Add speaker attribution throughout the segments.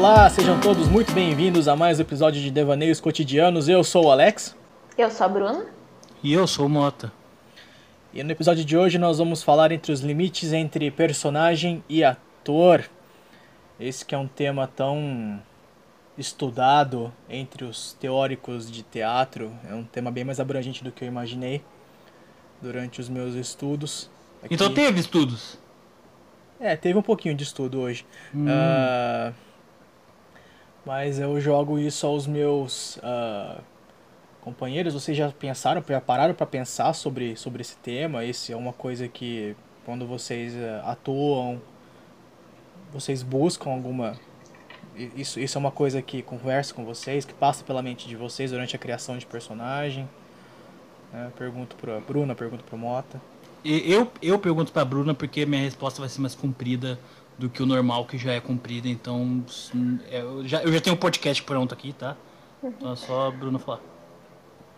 Speaker 1: Olá, sejam todos muito bem-vindos a mais um episódio de Devaneios Cotidianos. Eu sou o Alex.
Speaker 2: Eu sou a Bruna.
Speaker 3: E eu sou o Mota.
Speaker 1: E no episódio de hoje nós vamos falar entre os limites entre personagem e ator. Esse que é um tema tão estudado entre os teóricos de teatro. É um tema bem mais abrangente do que eu imaginei durante os meus estudos. Aqui.
Speaker 3: Então teve estudos?
Speaker 1: É, teve um pouquinho de estudo hoje. Hum. Uh, mas eu jogo isso aos meus uh, companheiros. Vocês já pensaram, já pararam para pensar sobre, sobre esse tema? Esse é uma coisa que, quando vocês uh, atuam, vocês buscam alguma. Isso, isso é uma coisa que conversa com vocês, que passa pela mente de vocês durante a criação de personagem. Né? Pergunto para Bruna, pergunto para Mota.
Speaker 3: Eu, eu pergunto pra Bruna porque minha resposta vai ser mais comprida do que o normal, que já é comprida, então é, eu já, eu já tenho um podcast pronto aqui, tá? Então é só a Bruna falar.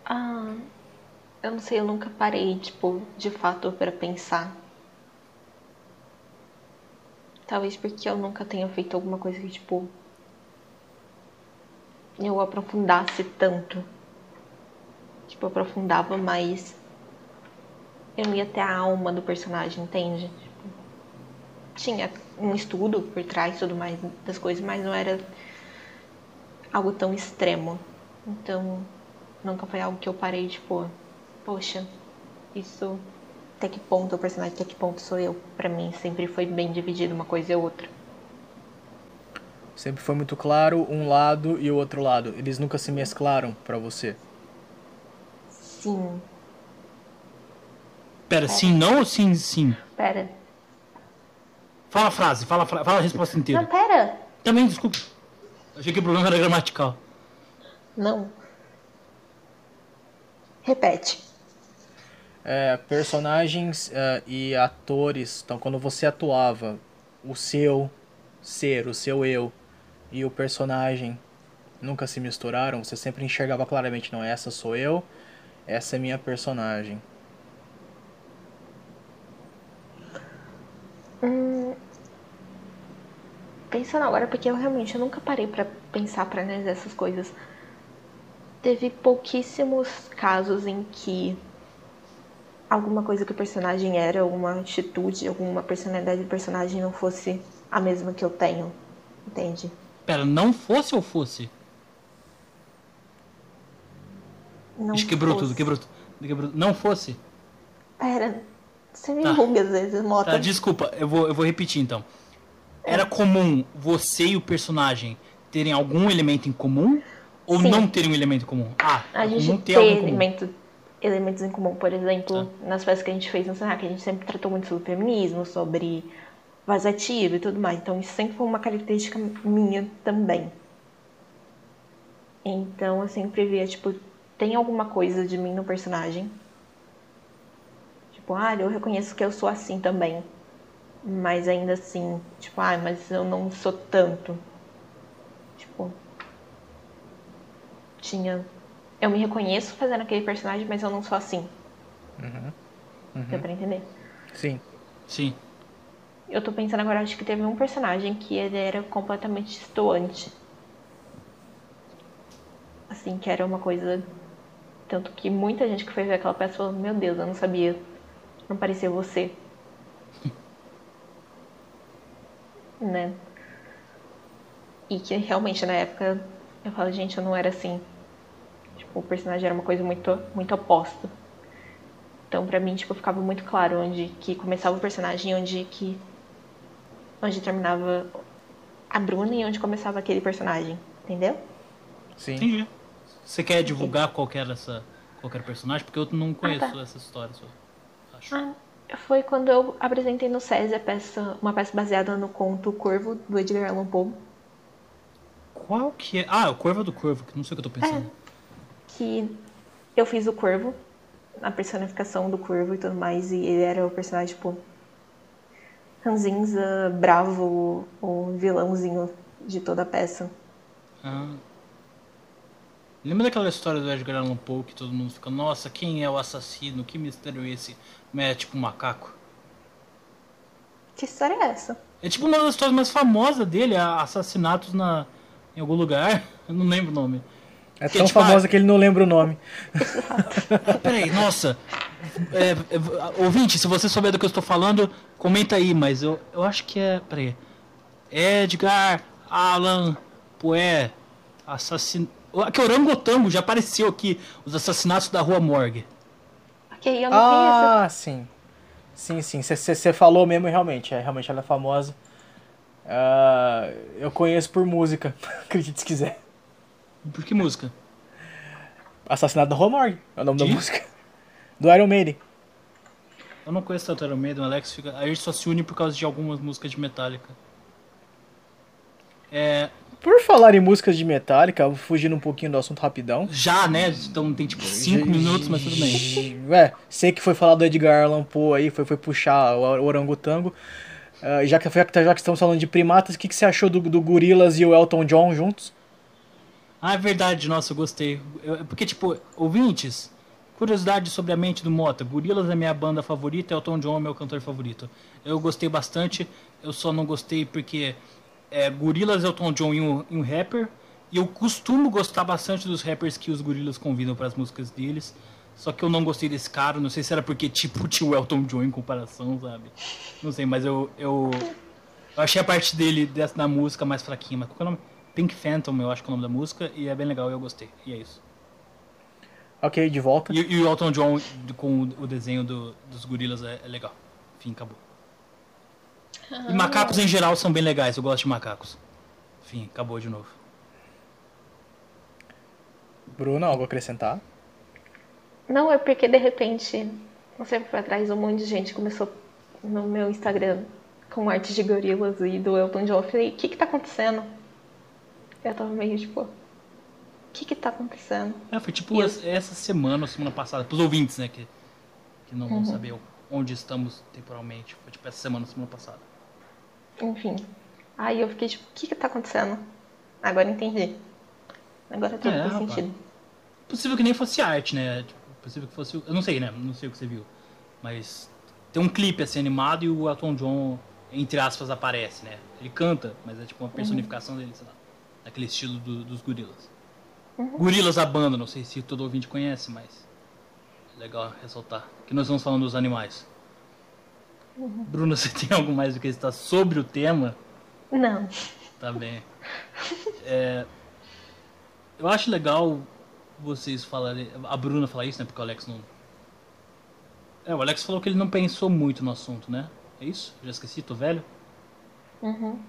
Speaker 2: Ah, eu não sei, eu nunca parei, tipo, de fato para pensar. Talvez porque eu nunca tenha feito alguma coisa que, tipo, eu aprofundasse tanto. Tipo, eu aprofundava mais eu não ia ter a alma do personagem, entende? Tinha um estudo por trás tudo mais das coisas, mas não era algo tão extremo. Então, nunca foi algo que eu parei, tipo, poxa, isso até que ponto o personagem, até que ponto sou eu. Para mim sempre foi bem dividido uma coisa e outra.
Speaker 1: Sempre foi muito claro um lado e o outro lado. Eles nunca se mesclaram para você.
Speaker 2: Sim,
Speaker 3: Pera, sim, não ou sim, sim?
Speaker 2: Pera.
Speaker 3: Fala a frase, fala, fala a resposta inteira.
Speaker 2: Não, pera.
Speaker 3: Também, desculpa. Achei que o problema era gramatical.
Speaker 2: Não. Repete.
Speaker 1: É, personagens uh, e atores. Então, quando você atuava, o seu ser, o seu eu e o personagem nunca se misturaram. Você sempre enxergava claramente: não, essa sou eu, essa é minha personagem.
Speaker 2: Hum, pensando agora, porque eu realmente eu nunca parei para pensar, para analisar essas coisas. Teve pouquíssimos casos em que alguma coisa que o personagem era, alguma atitude, alguma personalidade do personagem não fosse a mesma que eu tenho. Entende?
Speaker 3: Pera, não fosse ou fosse?
Speaker 2: Não
Speaker 3: Ixi, quebrou fosse. tudo, quebrou tudo. Quebrou... Não fosse?
Speaker 2: Pera, você me tá. às vezes, Mota.
Speaker 3: Tá, desculpa, eu vou, eu vou repetir então. Era comum você e o personagem terem algum elemento em comum ou Sim. não terem um elemento em comum?
Speaker 2: Ah, a gente ter elemento, elementos em comum. Por exemplo, tá. nas festas que a gente fez no Senac, a gente sempre tratou muito sobre feminismo, sobre vazativo e tudo mais. Então isso sempre foi uma característica minha também. Então eu sempre via, tipo, tem alguma coisa de mim no personagem Tipo, ah, eu reconheço que eu sou assim também. Mas ainda assim, tipo, ah, mas eu não sou tanto. Tipo. Tinha. Eu me reconheço fazendo aquele personagem, mas eu não sou assim.
Speaker 1: Uhum. Uhum.
Speaker 2: Deu pra entender?
Speaker 1: Sim.
Speaker 3: Sim.
Speaker 2: Eu tô pensando agora, acho que teve um personagem que ele era completamente distoante. Assim, que era uma coisa. Tanto que muita gente que foi ver aquela peça falou: Meu Deus, eu não sabia não parecia você. né? E que realmente na época eu falo, gente, eu não era assim. Tipo, o personagem era uma coisa muito, muito oposta. Então pra mim, tipo, ficava muito claro onde que começava o personagem e onde que. onde terminava a Bruna e onde começava aquele personagem. Entendeu?
Speaker 3: Sim. Entendi. Você quer divulgar qualquer essa qualquer personagem? Porque eu não conheço ah, tá. essa história
Speaker 2: acho. Ah, foi quando eu apresentei no SESI a peça, uma peça baseada no conto Corvo, do Edgar Allan Poe.
Speaker 3: Qual que é? Ah, o Corvo do Corvo, que não sei o que eu tô pensando. É,
Speaker 2: que eu fiz o Corvo, a personificação do Corvo e tudo mais, e ele era o personagem, tipo, ranzinza, bravo, o vilãozinho de toda a peça.
Speaker 3: Ah. Lembra daquela história do Edgar Allan Poe que todo mundo fica, nossa, quem é o assassino? Que mistério é esse? É tipo um macaco?
Speaker 2: Que história é essa?
Speaker 3: É tipo uma das histórias mais famosas dele, assassinatos na, em algum lugar. Eu não lembro o nome.
Speaker 1: É
Speaker 3: Que,
Speaker 1: tão
Speaker 3: tipo,
Speaker 1: famosa
Speaker 3: ah,
Speaker 1: que ele não lembra o nome.
Speaker 3: Peraí, nossa. É, é, ouvinte, se você souber do que eu estou falando, comenta aí, mas eu, eu acho que é. Peraí. Edgar Allan Poe. Assassin... Aqui, Orangotango já apareceu aqui. Os assassinatos da Rua Morgue.
Speaker 2: Ok, eu não conheço.
Speaker 1: Ah, sim. Sim, sim. Você falou mesmo, realmente. É, realmente ela é famosa. Ah, eu conheço por música, acredite se quiser.
Speaker 3: Por que música?
Speaker 1: Assassinato da Rua Morgue é o nome
Speaker 3: De?
Speaker 1: da música. Do Iron Maiden.
Speaker 3: Eu não conheço tanto Iron Maiden, o Alex fica. A gente só se une por causa de algumas músicas de Metallica. É.
Speaker 1: Por falar em músicas de Metallica, fugindo um pouquinho do assunto rapidão.
Speaker 3: Já, né? Então tem tipo 5 minutos, mas tudo bem.
Speaker 1: É, sei que foi falar do Edgar Allan Poe aí, foi, foi puxar o, orangotango. Ah, já, que, já que estamos falando de primatas, o que, que você achou do, do Gorillaz e o Elton John juntos?
Speaker 3: Ah, é verdade, nossa, eu gostei. Eu- porque, tipo, ouvintes, curiosidade sobre a mente do Mota. Gorillaz é minha banda favorita, Elton John é meu cantor favorito. Eu gostei bastante, eu só não gostei porque é Gorillaz, Elton John e um, e um rapper. E eu costumo gostar bastante dos rappers que os Gorillaz convidam para as músicas deles. Só que eu não gostei desse cara, não sei se era porque, tipo, o Elton John em comparação, sabe? Não sei, mas eu, eu, eu achei a parte dele dessa, da música mais fraquinha. Mas qual que é o nome? Pink Phantom, eu acho que é o nome da música, e é bem legal eu gostei. E é isso.
Speaker 1: Ok, de volta.
Speaker 3: E, e o Elton John com o desenho do- dos gorilas é, é legal. Enfim, acabou. E macacos em geral são bem legais, eu gosto de macacos. Enfim, acabou de novo.
Speaker 1: Bruno, algo a acrescentar?
Speaker 2: Não, é porque de repente, não sei foi atrás, um monte de gente começou no meu Instagram com artes de gorilas e do Elton John. Eu falei, o que que tá acontecendo? Eu tava meio tipo, o que que tá acontecendo?
Speaker 3: É, foi tipo
Speaker 2: E eu-
Speaker 3: essa semana ou semana passada, pros ouvintes, né, que, que não
Speaker 2: Uhum.
Speaker 3: vão saber onde estamos temporalmente. Foi tipo essa semana semana passada.
Speaker 2: Enfim. Aí eu fiquei tipo, o que que tá acontecendo? Agora entendi. Agora tudo
Speaker 3: É,
Speaker 2: faz sentido.
Speaker 3: Possível que nem fosse arte, né? Tipo, possível que fosse. Eu não sei, né? Não sei o que você viu. Mas tem um clipe assim animado e o Elton John, entre aspas, aparece, né? Ele canta, mas é tipo uma personificação dele, sei lá. Daquele estilo do- dos gorilas. Gorilas a banda, não sei se todo ouvinte conhece, mas. É legal ressaltar. Que nós estamos falando dos animais. Bruno, você tem algo mais do que estar sobre o tema?
Speaker 2: Não.
Speaker 3: Tá bem. É, eu acho legal vocês falarem. A Bruna falar isso, né? Porque o Alex não. É, o Alex falou que ele não pensou muito no assunto, né? É isso? Já esqueci, tô velho?
Speaker 2: Uhum.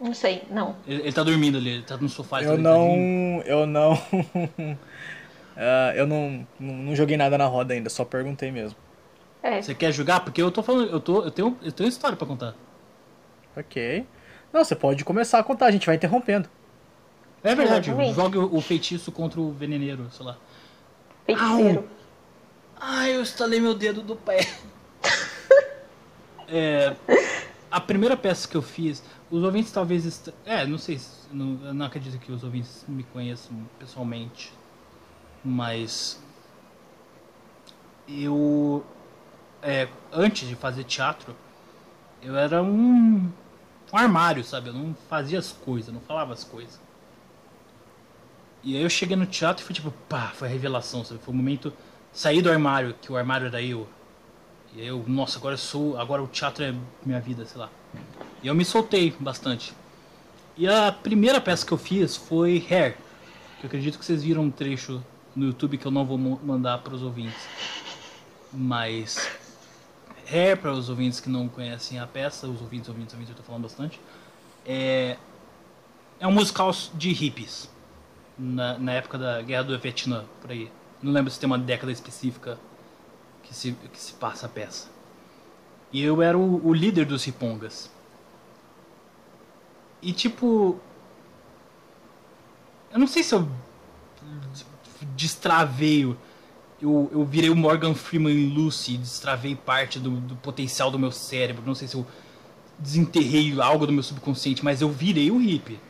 Speaker 2: Não sei, não.
Speaker 3: Ele, ele tá dormindo ali, ele tá no sofá. tá
Speaker 1: Eu
Speaker 3: deitadinho.
Speaker 1: não. Eu não. Ah, eu não, não, não joguei nada na roda ainda, só perguntei mesmo.
Speaker 2: É,
Speaker 3: Você quer jogar? Porque eu tô falando. Eu, tô, eu, tenho, eu tenho história pra contar.
Speaker 1: Ok. Não, você pode começar a contar, a gente vai interrompendo.
Speaker 3: É verdade,
Speaker 2: Exatamente.
Speaker 3: jogue o, feitiço contra o veneneiro, sei lá.
Speaker 2: feiticeiro.
Speaker 3: Ai, eu estalei meu dedo do pé. É, a primeira peça que eu fiz, os ouvintes talvez. est- É, não sei, se- não, eu não acredito que os ouvintes me conheçam pessoalmente. Mas. Eu. é, antes de fazer teatro, eu era um, um armário, sabe? Eu não fazia as coisas, não falava as coisas. E aí eu cheguei no teatro e foi tipo, pá, foi a revelação, sabe? Foi o momento sair do armário, que o armário era eu. E aí eu, nossa, agora eu sou, agora o teatro é minha vida, sei lá. E eu me soltei bastante. E a primeira peça que eu fiz foi Hair, que eu acredito que vocês viram um trecho no YouTube que eu não vou mandar para os ouvintes. Mas Hair, para os ouvintes que não conhecem a peça, os ouvintes, ouvintes, ouvintes, eu tô falando bastante, é, é um musical de hippies na, na época da Guerra do Vietnã, por aí. Não lembro se tem uma década específica que se, que se passa a peça. E eu era o, o líder dos ripongas. E tipo. Eu não sei se eu destravei. Eu, eu virei o Morgan Freeman em Lucy destravei parte do, do potencial do meu cérebro. Não sei se eu desenterrei algo do meu subconsciente, mas eu virei o hippie.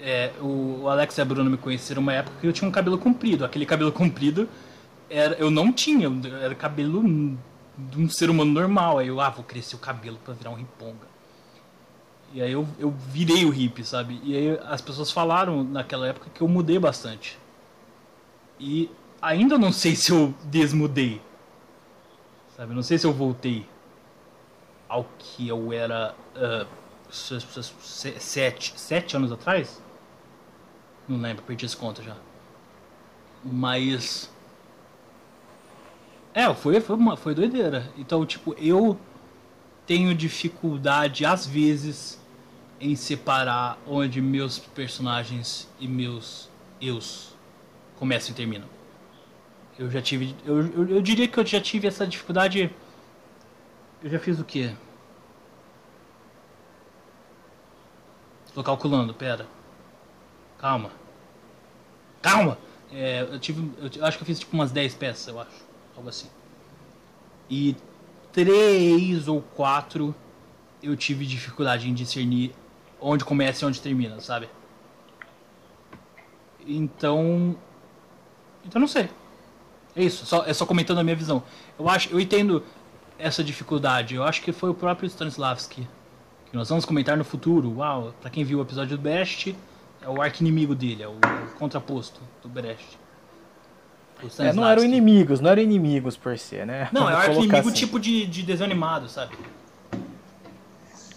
Speaker 3: É, o o Alex e a Bruna me conheceram uma época que eu tinha um cabelo comprido. Aquele cabelo comprido era, eu não tinha, era cabelo de um ser humano normal. Aí eu, ah, vou crescer o cabelo pra virar um riponga. E aí eu, eu virei o hippie, sabe? E aí as pessoas falaram naquela época que eu mudei bastante. E ainda não sei se eu desmudei. Sabe? Não sei se eu voltei ao que eu era uh, sete, sete anos atrás. Não lembro, perdi esse conta já. Mas. É, foi, foi, uma, foi doideira. Então, tipo, eu tenho dificuldade, às vezes, em separar onde meus personagens e meus eus começam e terminam. Eu já tive. Eu, eu, eu diria que eu já tive essa dificuldade. Eu já fiz o quê? Tô calculando, pera. Calma. Calma! É, eu tive. Eu acho que eu fiz tipo umas 10 peças, eu acho. Algo assim. E três ou quatro eu tive dificuldade em discernir onde começa e onde termina, sabe? Então. Então não sei. É isso, só, é só comentando a minha visão. Eu acho, eu entendo essa dificuldade. Eu acho que foi o próprio Stanislavski que nós vamos comentar no futuro. Uau, para quem viu o episódio do Best, é o arco-inimigo dele, é o contraposto do Brecht.
Speaker 1: É, não eram inimigos, não eram inimigos por si, né?
Speaker 3: Não, é o arco-inimigo assim. tipo de, de desenho animado, sabe?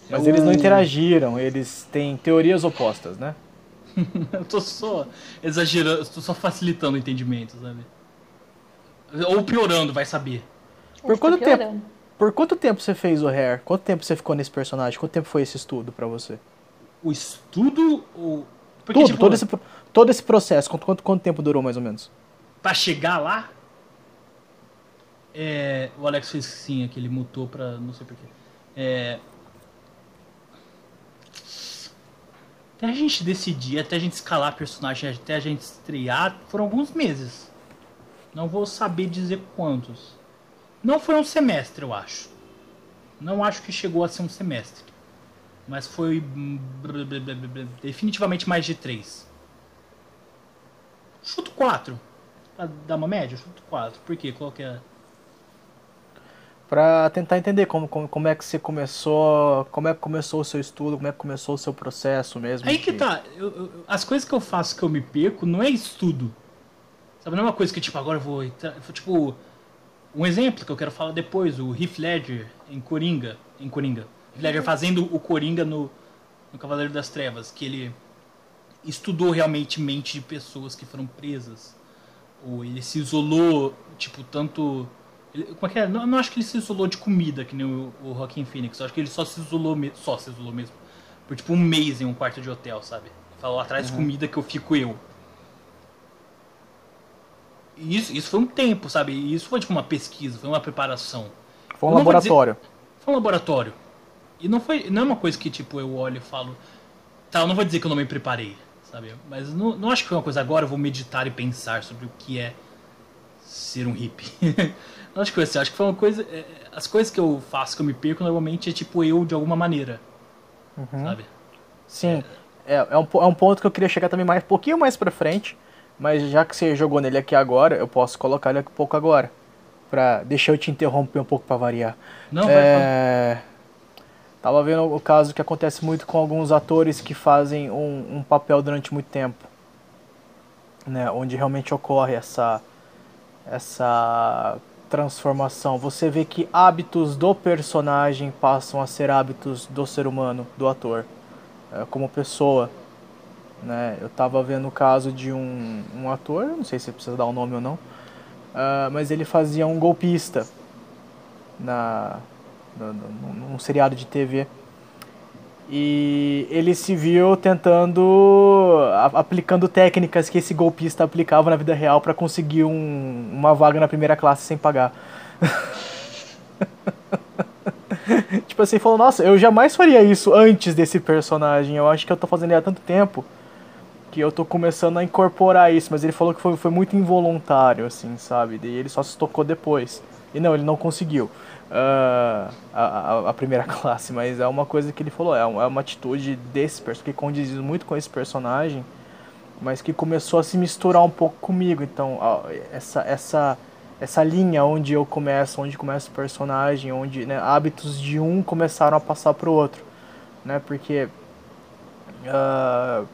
Speaker 1: Mas eles não interagiram, eles têm teorias opostas, né?
Speaker 3: eu tô só exagerando, tô só facilitando o entendimento, sabe? Ou piorando, vai saber.
Speaker 1: Por quanto tempo? Por quanto tempo você fez o Hair? Quanto tempo você ficou nesse personagem? Quanto tempo foi esse estudo para você?
Speaker 3: O estudo ou
Speaker 1: porque, Tudo, tipo, todo, esse, todo esse processo, quanto, quanto, quanto tempo durou mais ou menos?
Speaker 3: Pra chegar lá, é, o Alex fez sim, é que ele mutou pra. não sei porquê. É, até a gente decidir, até a gente escalar personagem, até a gente estrear, foram alguns meses. Não vou saber dizer quantos. Não foi um semestre, eu acho. Não acho que chegou a ser um semestre. Mas foi definitivamente mais de 3. Chuto 4. Pra dar uma média, chuto 4. Por quê? Qual que é?
Speaker 1: Pra tentar entender como, como, como é que você começou. Como é que começou o seu estudo, como é que começou o seu processo mesmo.
Speaker 3: Aí que tá. Eu, eu, as coisas que eu faço que eu me perco não é estudo. Sabe, não é uma coisa que tipo, agora eu vou. Tipo, um exemplo que eu quero falar depois, o Heath Ledger em Coringa. Em Coringa. Ledger fazendo o Coringa no, no Cavaleiro das Trevas, que ele estudou realmente mente de pessoas que foram presas. Ou ele se isolou, tipo, tanto. Ele, como é que é? Não, não acho que ele se isolou de comida, que nem o, o Joaquin Phoenix. Eu acho que ele só se isolou, só se isolou mesmo. Por tipo um mês em um quarto de hotel, sabe? Falou atrás uhum. comida que eu fico eu. Isso, isso foi um tempo, sabe? Isso foi tipo uma pesquisa, foi uma preparação.
Speaker 1: Foi um laboratório.
Speaker 3: Dizer, foi um laboratório. E não foi. Não é uma coisa que, tipo, eu olho e falo. Tá, eu não vou dizer que eu não me preparei, sabe? Mas não, não acho que foi uma coisa agora eu vou meditar e pensar sobre o que é ser um hippie. não acho que foi assim, acho que foi uma coisa. É, as coisas que eu faço que eu me perco normalmente é tipo eu de alguma maneira. Uhum. Sabe?
Speaker 1: Sim. É, é, um, é um ponto que eu queria chegar também mais um pouquinho mais pra frente. Mas já que você jogou nele aqui agora, eu posso colocar ele aqui um pouco agora. Pra deixar eu te interromper um pouco para variar.
Speaker 3: Não, é... vai,
Speaker 1: Tava vendo o caso que acontece muito com alguns atores que fazem um, um papel durante muito tempo. Né, onde realmente ocorre essa, essa transformação. Você vê que hábitos do personagem passam a ser hábitos do ser humano, do ator, é, como pessoa. Né? Eu estava vendo o caso de um, um ator, não sei se precisa dar o um nome ou não, uh, mas ele fazia um golpista na, num seriado de TV. E ele se viu tentando, aplicando técnicas que esse golpista aplicava na vida real para conseguir um, uma vaga na primeira classe sem pagar. tipo assim, falou, nossa, eu jamais faria isso antes desse personagem. Eu acho que eu tô fazendo ele há tanto tempo que eu tô começando a incorporar isso. Mas ele falou que foi, foi muito involuntário, assim, sabe? E ele só se tocou depois. E não, ele não conseguiu uh, a, a, primeira classe, mas é uma coisa que ele falou, é uma, é uma atitude desse personagem, que condiz muito com esse personagem, mas que começou a se misturar um pouco comigo. Então, essa, essa, essa linha onde eu começo, onde começa o personagem, onde né, hábitos de um começaram a passar para o outro, né? Porque uh,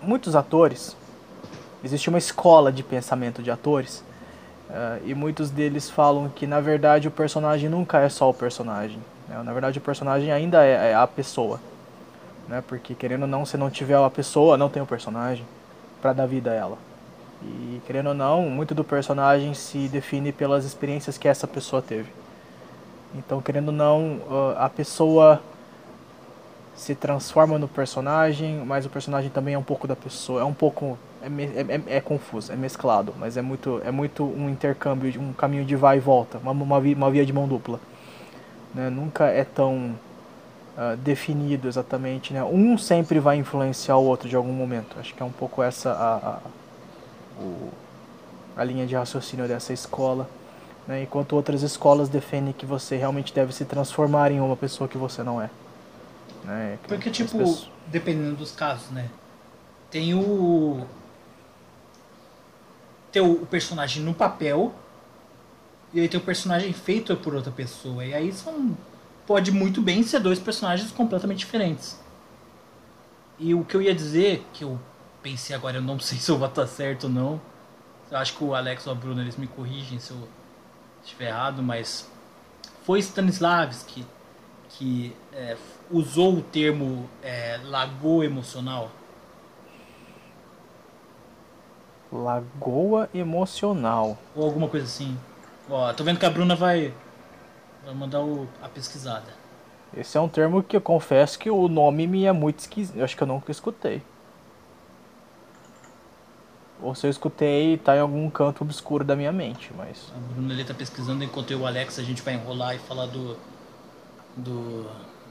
Speaker 1: muitos atores, existe uma escola de pensamento de atores uh, e muitos deles falam que na verdade o personagem nunca é só o personagem, né? na verdade o personagem ainda é, é a pessoa, né? Porque querendo ou não, se não tiver a pessoa, não tem o personagem para dar vida a ela. E querendo ou não, muito do personagem se define pelas experiências que essa pessoa teve. Então, querendo ou não, a pessoa se transforma no personagem, mas o personagem também é um pouco da pessoa. É um pouco. É, é, é, é confuso, é mesclado, mas é muito, é muito um intercâmbio, um caminho de vai e volta, uma, uma, via, uma via de mão dupla. Né? Nunca é tão uh, definido exatamente. Né? Um sempre vai influenciar o outro de algum momento. Acho que é um pouco essa a, a a linha de raciocínio dessa escola, né? enquanto outras escolas defendem que você realmente deve se transformar em uma pessoa que você não é. Né?
Speaker 3: Porque, tipo, pessoas... dependendo dos casos, né? Tem o. Tem o personagem no papel, e aí tem o personagem feito por outra pessoa. E aí são. Pode muito bem ser dois personagens completamente diferentes. E o que eu ia dizer, que eu pensei agora, eu não sei se eu vou estar certo ou não. Eu acho que o Alex ou a Bruna eles me corrigem se eu estiver errado, mas foi Stanislavski que é, usou o termo é, lagoa emocional.
Speaker 1: Lagoa emocional.
Speaker 3: Ou alguma coisa assim. Ó, tô vendo que a Bruna vai, vai mandar o, a pesquisada.
Speaker 1: Esse é um termo que eu confesso que o nome me é muito esquisito. Eu acho que eu nunca escutei. Ou se eu escutei, tá em algum canto obscuro da minha mente, mas...
Speaker 3: A Bruna ele tá pesquisando, enquanto eu e o Alex a gente vai enrolar e falar do... Do...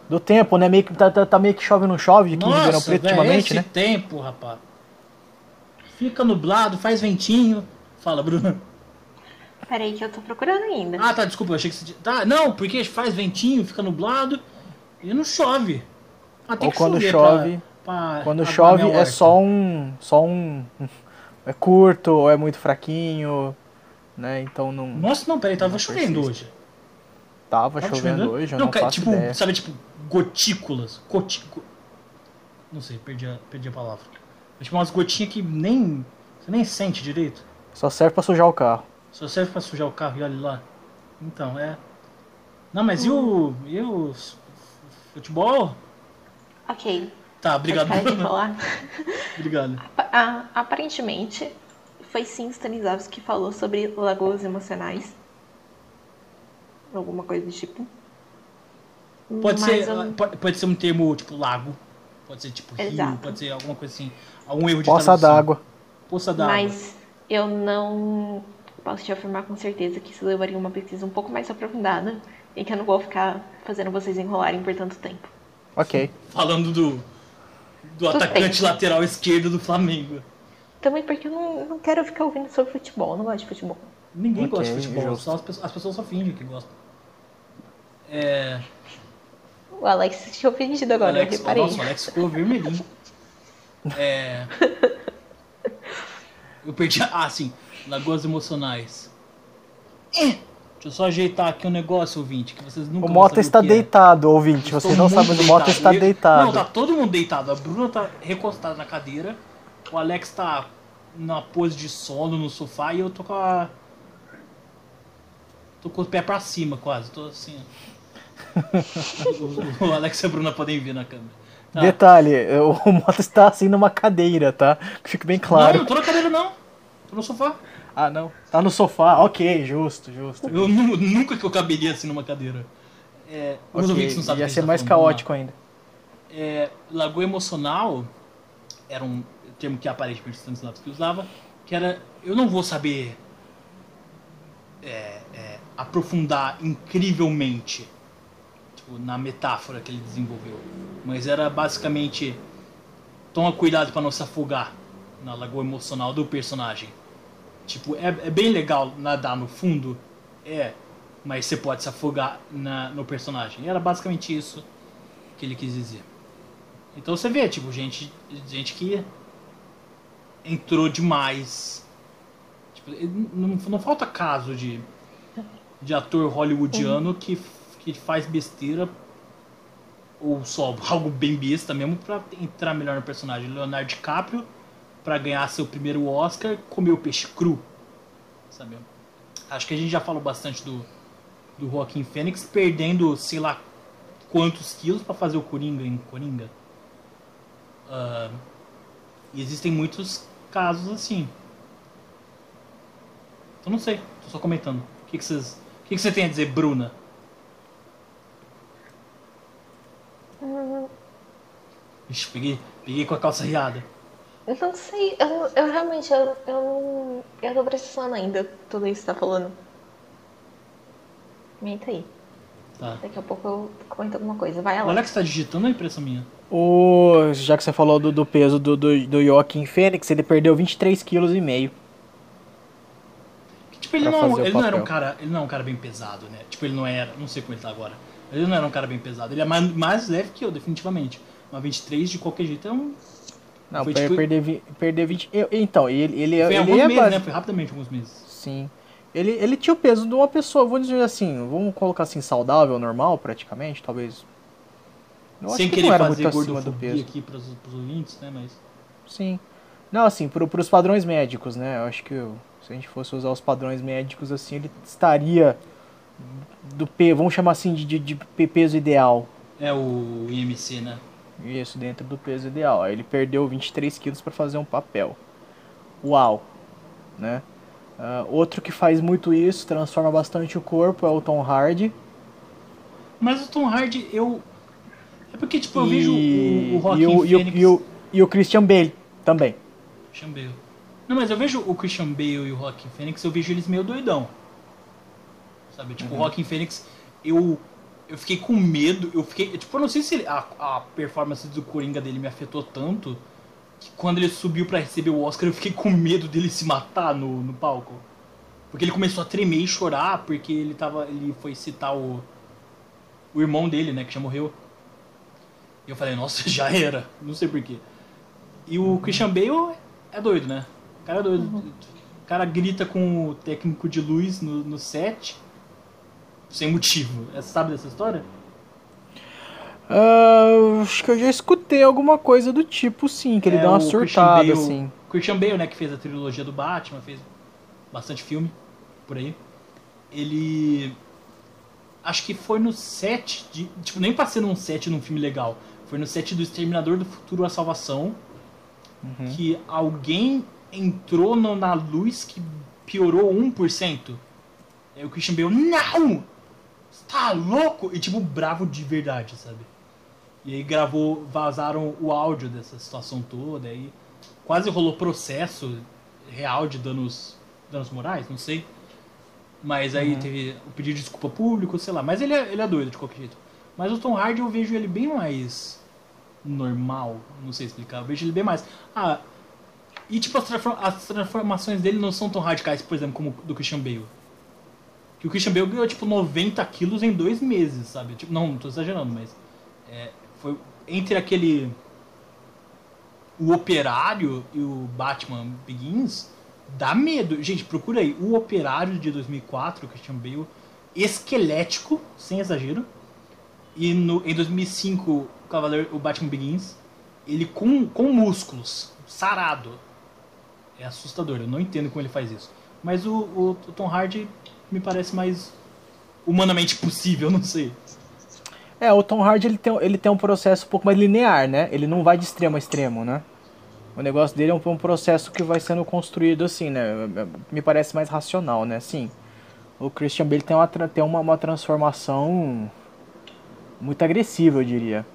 Speaker 1: Do tempo, né? Meio que tá, tá, tá meio que chove não chove de 15
Speaker 3: Nossa,
Speaker 1: Ribeirão Preto véio, ultimamente,
Speaker 3: esse
Speaker 1: né?
Speaker 3: tempo, rapaz. Fica nublado, faz ventinho. Fala, Bruna.
Speaker 2: Peraí que eu tô procurando ainda.
Speaker 3: Ah, tá, desculpa, eu achei que você... Tá, não, porque faz ventinho, fica nublado e não chove.
Speaker 1: Ah, Ou que quando chove... Pra, pra quando chove é só um... Só um é curto ou é muito fraquinho, né? Então não.
Speaker 3: Nossa, não, peraí, tava chovendo hoje.
Speaker 1: Tava, tava chovendo, chovendo, hoje, eu não, não faço
Speaker 3: tipo,
Speaker 1: ideia.
Speaker 3: sabe, tipo, gotículas. Gotico... Não sei, perdi a, perdi a palavra. É tipo umas gotinhas que nem. Você nem sente direito.
Speaker 1: Só serve pra sujar o carro.
Speaker 3: Só serve pra sujar o carro e olha lá. Então, é. Não, mas hum. e o. E o. Futebol?
Speaker 2: Ok.
Speaker 3: Tá, obrigado.
Speaker 2: Pode de falar.
Speaker 3: obrigado.
Speaker 2: aparentemente, foi sim Stanislavski que falou sobre lagoas emocionais. Alguma coisa do tipo.
Speaker 3: Pode ser, eu... pode, pode ser um termo tipo lago. Pode ser tipo Exato. rio, pode ser alguma coisa assim. Algum erro de
Speaker 1: Poça d'água.
Speaker 3: Poça d'água.
Speaker 2: Mas eu não posso te afirmar com certeza que isso levaria uma pesquisa um pouco mais aprofundada e que eu não vou ficar fazendo vocês enrolarem por tanto tempo.
Speaker 1: Ok.
Speaker 3: Falando do do atacante lateral esquerdo do Flamengo.
Speaker 2: Também porque eu não, não quero ficar ouvindo sobre futebol, eu não gosto de futebol.
Speaker 3: Ninguém okay, gosta de futebol, só as, pessoas, as pessoas só fingem que gostam. É...
Speaker 2: O Alex se sentiu ofendido agora, Alex, eu reparei.
Speaker 3: Nossa, o Alex ficou vermelhinho. É... Eu perdi. Ah, sim. Lagoas emocionais. É. Deixa eu só ajeitar aqui um negócio, ouvinte, que vocês nunca
Speaker 1: O Mota está é. deitado, é. ouvinte. Você não sabe, mas o Mota está deitado.
Speaker 3: Não, tá todo mundo deitado. A Bruna tá recostada na cadeira. O Alex tá na pose de sono no sofá e eu tô com a. Tô com o pé pra cima quase. Tô assim. o, o, Alex e a Bruna podem ver na câmera.
Speaker 1: Tá. Detalhe, o Mota está assim numa cadeira, tá? Fique bem claro.
Speaker 3: Não, não tô na cadeira não. Tô no sofá.
Speaker 1: Ah, não. Tá no sofá. Ok, justo, justo.
Speaker 3: Eu nunca que eu caberia assim numa cadeira. É, os okay. ouvintes não sabem
Speaker 1: Ia ser tá mais caótico ainda.
Speaker 3: É, lagoa emocional era um termo que aparentemente Stanislavski usava, que era eu não vou saber é, é, aprofundar incrivelmente tipo, na metáfora que ele desenvolveu, mas era basicamente toma cuidado para não se afogar na lagoa emocional do personagem. Tipo, é, é bem legal nadar no fundo, é, mas você pode se afogar na, no personagem. Era basicamente isso que ele quis dizer. Então você vê, tipo, gente, gente que entrou demais. Tipo, não, não falta caso de, de ator hollywoodiano que, que faz besteira ou só algo bem besta mesmo pra entrar melhor no personagem. Leonardo DiCaprio, pra ganhar seu primeiro Oscar, comeu peixe cru. Sabe? Acho que a gente já falou bastante do, do Joaquim Fênix perdendo, sei lá, quantos quilos pra fazer o Coringa em Coringa. E existem muitos casos assim. Então não sei, tô só comentando. O que, vocês, o que, que você tem a dizer, Bruna? Ixi, peguei, peguei com a calça riada.
Speaker 2: Eu não sei, eu, eu realmente, eu, eu não. Eu tô precisando ainda tudo isso que você tá falando. Comenta aí.
Speaker 3: Tá.
Speaker 2: Daqui a pouco eu comento alguma coisa. Vai,
Speaker 3: O
Speaker 2: Alex.
Speaker 3: Alex tá digitando a impressão minha.
Speaker 1: O, já que você falou do, do peso do, do, do Joaquim Fênix, ele perdeu 23,5 kg.
Speaker 3: Que, tipo, ele não,
Speaker 1: o
Speaker 3: ele não era um cara. Ele não é um cara bem pesado, né? Tipo, ele não era. Não sei como ele tá agora. Ele não era um cara bem pesado. Ele é mais, mais leve que eu, definitivamente. Mas 23 de qualquer jeito é um.
Speaker 1: Não,
Speaker 3: Foi
Speaker 1: per-
Speaker 3: tipo-
Speaker 1: perder, perder 20. eu- então, ele, ele,
Speaker 3: Foi em
Speaker 1: ele
Speaker 3: alguns
Speaker 1: é
Speaker 3: meses,
Speaker 1: base-
Speaker 3: né? Foi rapidamente alguns meses.
Speaker 1: Sim. Ele, ele tinha o peso de uma pessoa, vamos dizer assim, vamos colocar assim, saudável, normal, praticamente, talvez. Eu
Speaker 3: Sem
Speaker 1: que
Speaker 3: querer
Speaker 1: não era
Speaker 3: fazer
Speaker 1: muito acima do peso.
Speaker 3: aqui pros, pros ouvintes, né? Mas.
Speaker 1: Sim. Não, assim, pro, pros padrões médicos, né? Eu acho que eu- se a gente fosse usar os padrões médicos, assim, ele estaria do P, vamos chamar assim de, de, de peso ideal.
Speaker 3: É o IMC, né?
Speaker 1: Isso, dentro do peso ideal. Aí ele perdeu 23 quilos para fazer um papel. Uau! Né? Ah, outro que faz muito isso, transforma bastante o corpo, é o Tom Hardy.
Speaker 3: Mas o Tom Hardy, eu. É porque, tipo, eu
Speaker 1: e,
Speaker 3: vejo o, o
Speaker 1: e,
Speaker 3: Joaquin
Speaker 1: o, e, o, e, o, e o Christian Bale também.
Speaker 3: Christian Bale. Não, mas eu vejo o Christian Bale e o Joaquin Phoenix, eu vejo eles meio doidão. Sabe? Tipo, o Joaquin Phoenix, eu. Eu fiquei com medo, eu fiquei. Tipo, eu não sei se ele- a, a performance do Coringa dele me afetou tanto que quando ele subiu pra receber o Oscar eu fiquei com medo dele se matar no, no palco. Porque ele começou a tremer e chorar porque ele tava. ele foi citar o. o irmão dele, né, que já morreu. E eu falei, nossa, já era. Não sei porquê. E o Christian Bale é doido, né? O cara é doido. O cara grita com o técnico de luz no, no set. Sem motivo. Você sabe dessa história?
Speaker 1: Ah, acho que eu já escutei alguma coisa do tipo, sim, que ele
Speaker 3: É,
Speaker 1: deu uma surtada,
Speaker 3: Bale-
Speaker 1: assim.
Speaker 3: Christian Bale, né, que fez a trilogia do Batman, fez bastante filme por aí. Ele. Acho que foi no set de. Tipo, nem pra ser num set num filme legal. Foi no set do Exterminador do Futuro A Salvação.
Speaker 1: Uhum.
Speaker 3: Que alguém entrou na luz que piorou 1%. Aí o Christian Bale, não! Tá louco? E tipo, bravo de verdade, sabe? E aí gravou, vazaram o áudio dessa situação toda, aí quase rolou processo real de danos, danos morais, não sei. Mas aí teve o pedido de desculpa público, sei lá. Mas ele é, ele é doido de qualquer jeito. Mas o Tom Hardy eu vejo ele bem mais normal, não sei explicar. Eu vejo ele bem mais. Ah, e tipo, as, transform- as transformações dele não são tão radicais, por exemplo, como do Christian Bale. Que o Christian Bale ganhou tipo 90 quilos em dois meses, sabe? Tipo, não, não tô exagerando, mas. é, foi entre aquele. O Operário e o Batman Begins. Dá medo. Gente, procura aí. O Operário de 2004, o Christian Bale, esquelético, sem exagero. E no, em 2005, o, Cavaleiro, o Batman Begins, ele com, com músculos, sarado. É assustador, eu não entendo como ele faz isso. Mas o, o, o Tom Hardy me parece mais humanamente possível, não sei.
Speaker 1: É, o Tom Hardy ele tem, ele tem um processo um pouco mais linear, né? Ele não vai de extremo a extremo, né? O negócio dele é um, um processo que vai sendo construído assim, né? Me parece mais racional, né? Sim. O Christian Bale tem uma, tem uma, uma transformação muito agressiva, eu diria.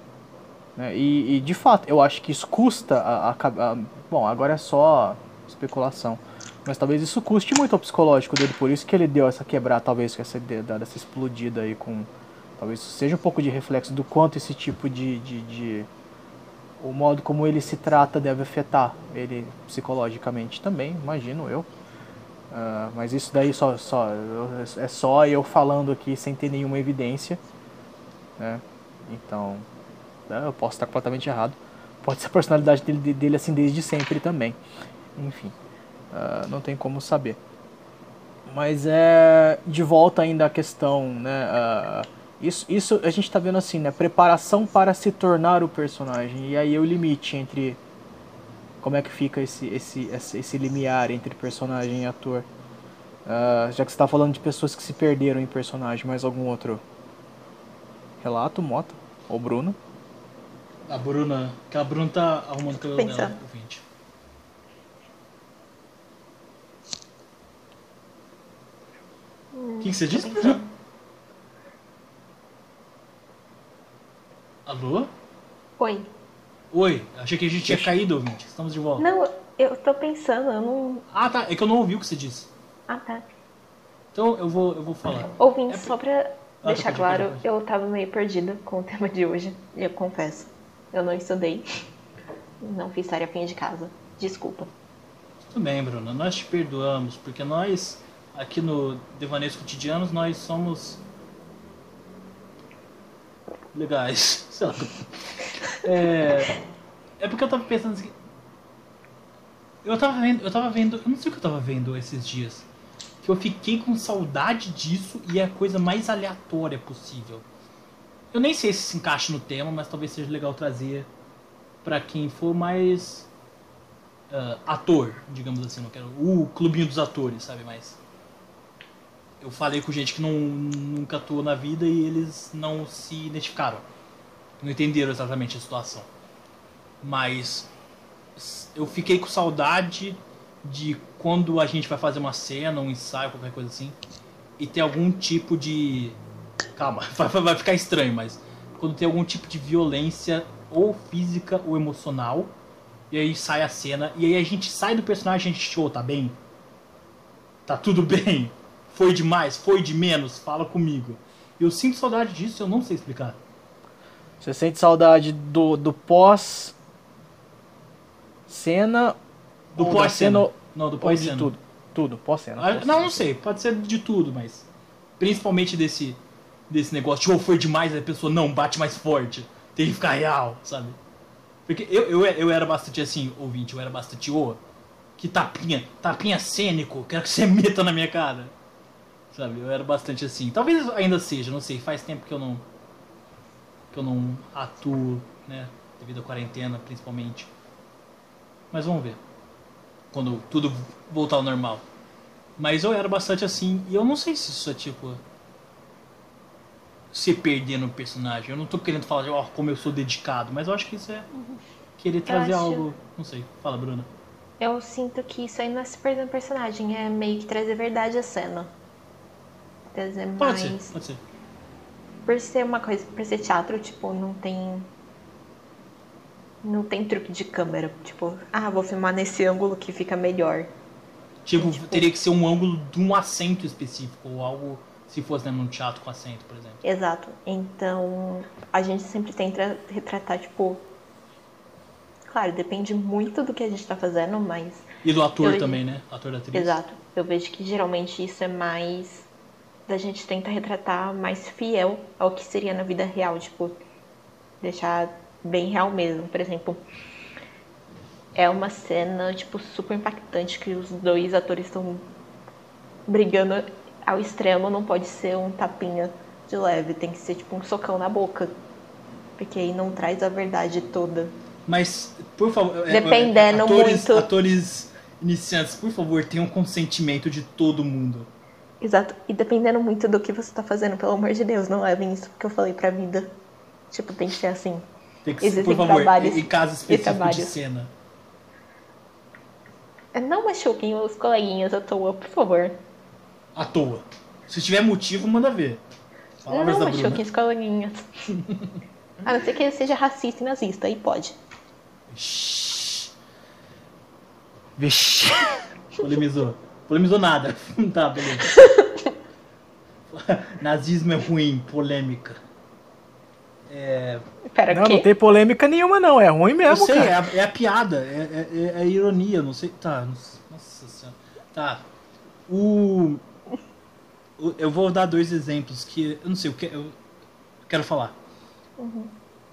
Speaker 1: Né? E, e, de fato, eu acho que isso custa a, a, a- Bom, agora é só especulação. Mas talvez isso custe muito ao psicológico dele, por isso que ele deu essa quebrada, talvez, essa, dada essa explodida aí com. Talvez seja um pouco de reflexo do quanto esse tipo de, de, de- O modo como ele se trata deve afetar ele psicologicamente também, imagino eu. Ah, mas isso daí só, só, é só eu falando aqui sem ter nenhuma evidência. Né? Então, né, eu posso estar completamente errado. Pode ser a personalidade dele, dele assim desde sempre também. Enfim, ah, não tem como saber. Mas é de volta ainda a questão, né? Uh, isso, isso a gente tá vendo assim, né? Preparação para se tornar o personagem. E aí é o limite entre. Como é que fica esse, esse, esse, esse limiar entre personagem e ator? Uh, já que você tá falando de pessoas que se perderam em personagem, mais algum outro relato, Mota? Ou Bruno?
Speaker 3: A Bruna. Que a Bruna tá arrumando o cabelo dela, ouvinte. O que, que você disse? Alô?
Speaker 2: Oi.
Speaker 3: Oi, achei que a gente tinha caído, ouvinte. Estamos de volta.
Speaker 2: Não, eu tô pensando, eu não.
Speaker 3: Ah, tá. É que eu não ouvi o que você disse.
Speaker 2: Ah, tá.
Speaker 3: Então eu vou, eu vou falar.
Speaker 2: Ouvinte, é... só pra ah, deixar tá, claro, pode, pode. eu tava meio perdida com o tema de hoje. Eu confesso. Eu não estudei. Não fiz tarefinha de casa. Desculpa.
Speaker 3: Tudo bem, Bruna. Nós te perdoamos, porque nós aqui no Devaneios Cotidianos, nós somos legais. Sei lá. É, é porque eu tava pensando assim. Eu tava vendo, eu tava vendo, eu não sei o que eu tava vendo esses dias. Que eu fiquei com saudade disso e é a coisa mais aleatória possível. Eu nem sei se se encaixa no tema, mas talvez seja legal trazer para quem for mais uh, ator, digamos assim, não quero o clubinho dos atores, sabe, mais eu falei com gente que não, nunca atuou na vida e eles não se identificaram. Não entenderam exatamente a situação. Mas eu fiquei com saudade de quando a gente vai fazer uma cena, um ensaio, qualquer coisa assim, e ter algum tipo de. Calma, vai ficar estranho, mas quando tem algum tipo de violência ou física ou emocional, e aí sai a cena, e aí a gente sai do personagem e a gente, oh, tá bem? Tá tudo bem? Foi demais? Foi de menos? Fala comigo. Eu sinto saudade disso, eu não sei explicar.
Speaker 1: Você sente saudade do, do pós cena
Speaker 3: do pós cena?
Speaker 1: Não, do pós cena. tudo. Tudo, pós cena.
Speaker 3: Ah, não, não sei, pode ser de tudo, mas principalmente desse desse negócio de oh, foi demais, a pessoa não bate mais forte. Tem que ficar real, sabe? Porque eu, eu, eu era bastante assim, ouvinte, eu era bastante, ô, oh, que tapinha, tapinha cênico, quero que você meta na minha cara. Sabe? Eu era bastante assim. Talvez ainda seja, não sei. Faz tempo que eu não. que eu não atuo, né? Devido à quarentena, principalmente. Mas vamos ver. Quando tudo voltar ao normal. Mas eu era bastante assim. E eu não sei se isso é tipo. Se perder no personagem. Eu não tô querendo falar de oh, como eu sou dedicado. Mas eu acho que isso é. Querer trazer acho... algo. Não sei. Fala, Bruna.
Speaker 2: Eu sinto que isso aí não é se perder no personagem. É meio que trazer verdade à cena é
Speaker 3: pode mais. Ser, pode ser.
Speaker 2: Por ser uma coisa, por ser teatro, tipo, não tem. Não tem truque de câmera. Tipo, ah, vou filmar nesse ângulo que fica melhor.
Speaker 3: Tipo, tipo teria que ser um ângulo de um assento específico, ou algo se fosse né, num teatro com assento, por exemplo.
Speaker 2: Exato. Então, a gente sempre tenta retratar, tipo. Claro, depende muito do que a gente tá fazendo, mas.
Speaker 3: E do ator eu... também, né? Ator da atriz.
Speaker 2: Exato. Eu vejo que geralmente isso é mais da gente tenta retratar mais fiel ao que seria na vida real, tipo, deixar bem real mesmo. Por exemplo, é uma cena, tipo, super impactante que os dois atores estão brigando ao extremo, não pode ser um tapinha de leve, tem que ser tipo um socão na boca. Porque aí não traz a verdade toda.
Speaker 3: Mas, por favor,
Speaker 2: é, dependendo
Speaker 3: atores,
Speaker 2: muito.
Speaker 3: Atores iniciantes, por favor, tenham consentimento de todo mundo.
Speaker 2: Exato. E dependendo muito do que você tá fazendo, pelo amor de Deus, não levem isso que eu falei pra vida. Tipo, tem que ser assim.
Speaker 3: Tem que ser, por favor, trabalhos, em casos específicos de cena.
Speaker 2: É, não machuquem os coleguinhas à toa, por favor.
Speaker 3: À toa. Se tiver motivo, manda ver.
Speaker 2: Palavras não machuquem os coleguinhas. a não ser que ele seja racista e nazista, aí pode.
Speaker 3: Vixe. Vixe. Polemizou. Polemizou nada. tá, beleza. Nazismo é ruim, polêmica. É...
Speaker 1: Pera, não, não tem polêmica nenhuma, não. É ruim mesmo. Eu
Speaker 3: sei,
Speaker 1: cara.
Speaker 3: É, a, é a piada, é, é, é, a ironia, não sei. Tá, nossa senhora. Tá. O, o, Eu vou dar dois exemplos que. Eu não sei, o que eu quero falar. Uhum.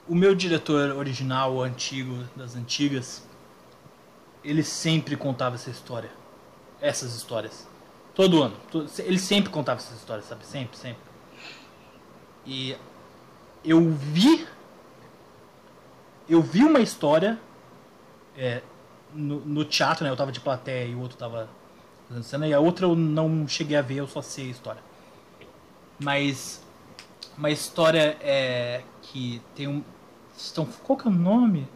Speaker 3: O meu diretor original, o antigo, das antigas, ele sempre contava essa história essas histórias. Todo ano. Ele sempre contava essas histórias, sabe? Sempre, sempre. E eu vi. Eu vi uma história é, no, no teatro, né? Eu tava de plateia e o outro tava fazendo cena. E a outra eu não cheguei a ver, eu só sei a história. Mas. Uma história é, que tem um. Estão, qual que é o nome?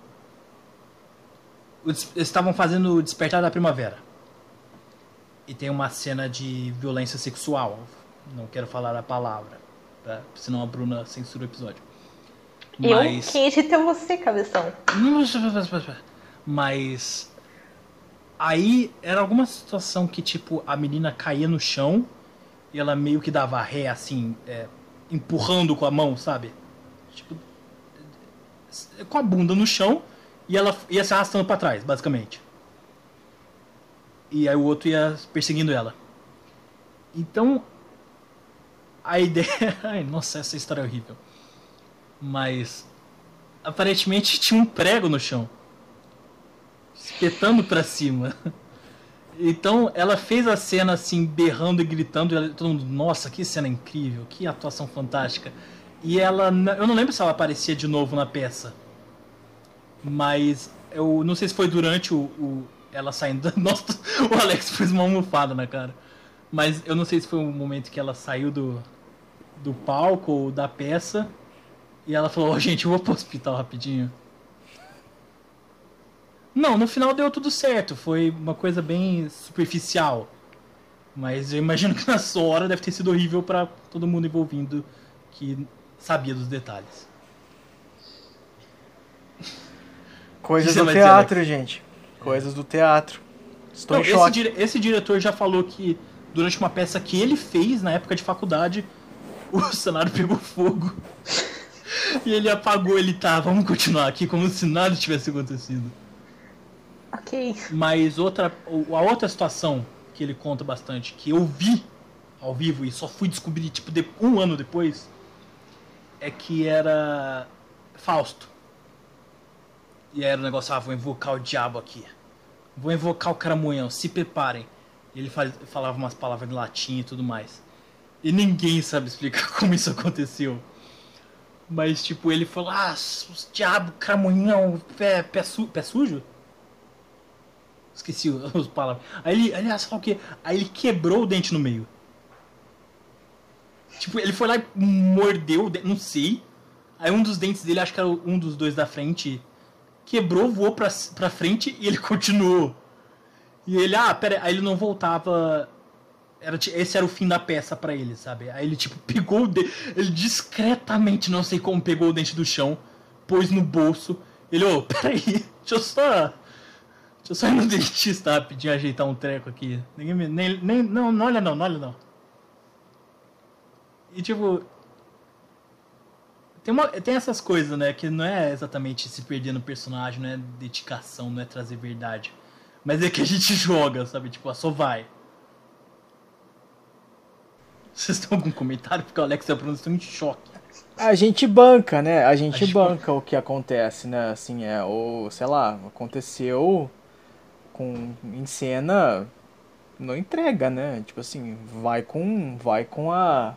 Speaker 3: Eles estavam fazendo o Despertar da Primavera. E tem uma cena de violência sexual. Não quero falar a palavra, tá? senão a Bruna censura o episódio. Mas.
Speaker 2: Eu, edita é você, cabeção.
Speaker 3: Mas. Aí era alguma situação que, tipo, a menina caía no chão e ela meio que dava ré, assim, é, empurrando com a mão, sabe? Tipo. Com a bunda no chão e ela ia se arrastando pra trás, basicamente. E aí o outro ia perseguindo ela. Então. A ideia. Ai, nossa, essa história é horrível. Mas aparentemente tinha um prego no chão. Espetando pra cima. Então ela fez a cena assim, berrando e gritando, e todo mundo, nossa, que cena incrível, que atuação fantástica. E ela, eu não lembro se ela aparecia de novo na peça. Mas eu não sei se foi durante o, o- ela saindo. Nossa, o Alex fez uma almofada na cara. Mas eu não sei se foi um momento que ela saiu do, do palco ou da peça. E ela falou, "Ô, gente, eu vou pro hospital rapidinho. Não, no final deu tudo certo. Foi uma coisa bem superficial. Mas eu imagino que na sua hora deve ter sido horrível pra todo mundo envolvido que sabia dos detalhes.
Speaker 1: Coisas
Speaker 3: O
Speaker 1: do
Speaker 3: dizer,
Speaker 1: teatro, gente. Coisas do teatro. Estou
Speaker 3: Não,
Speaker 1: em
Speaker 3: esse,
Speaker 1: choque.
Speaker 3: dire- esse diretor já falou que durante uma peça que ele fez na época de faculdade, o cenário pegou fogo. e ele apagou, ele tá, vamos continuar aqui como se nada tivesse acontecido.
Speaker 2: Ok.
Speaker 3: Mas outra, a outra situação que ele conta bastante, que eu vi ao vivo e só fui descobrir tipo de- um ano depois, é que era Fausto. E era o negócio, ah, vou invocar o diabo aqui. Vou invocar o caramunhão, se preparem. Ele falava umas palavras em latim e tudo mais. E ninguém sabe explicar como isso aconteceu. Mas, tipo, ele falou, ah, os diabo, caramunhão, pé, pé, su pé sujo? Esqueci os palavras. Aí ele, sei lá o quê? Aí ele quebrou o dente no meio. Tipo, ele foi lá e mordeu não sei. Aí um dos dentes dele, acho que era um dos dois da frente, quebrou, voou pra, pra frente e ele continuou. E ele, ah, pera, aí ele não voltava. Era, esse era o fim da peça pra ele, sabe? Aí ele, tipo, pegou o dente. Ele discretamente, não sei como, pegou o dente do chão, pôs no bolso. Ele, ô, peraí, deixa eu só. Deixa eu só ir no dentista rapidinho ajeitar um treco aqui. Ninguém me. Nem, nem, não, não olha não, não olha não. E tipo. Tem, uma, tem essas coisas, né? Que não é exatamente se perder no personagem, não é dedicação, não é trazer verdade. Mas é que a gente joga, sabe? Tipo, ah, só vai. Vocês têm algum comentário? Porque o Alex e a Bruna estão em choque.
Speaker 1: A gente banca, né? A gente,
Speaker 3: A gente
Speaker 1: banca o que acontece, né? Assim, é, ou, sei lá, aconteceu com em cena, não entrega, né? Tipo assim, vai com, vai com a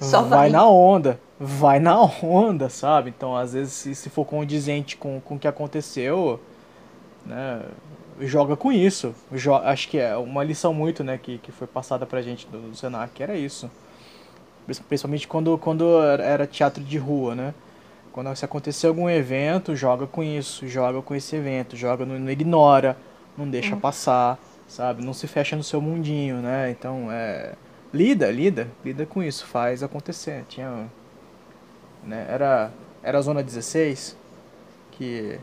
Speaker 2: Só
Speaker 1: vai
Speaker 2: vai.
Speaker 1: na onda, vai na onda, sabe? Então, às vezes, se, se for condizente com, com o que aconteceu, né? Joga com isso. Jo acho que é uma lição muito, né? Que, que foi passada pra gente do, do Senac, era isso. Principalmente quando, quando era teatro de rua, né? Quando se acontecer algum evento, joga com isso, joga com esse evento, joga, não, não ignora, não deixa passar, sabe? Não se fecha no seu mundinho, né? Então, é... Lida, lida, lida com isso, faz acontecer. Tinha... Né? Era, era a Zona 16, que...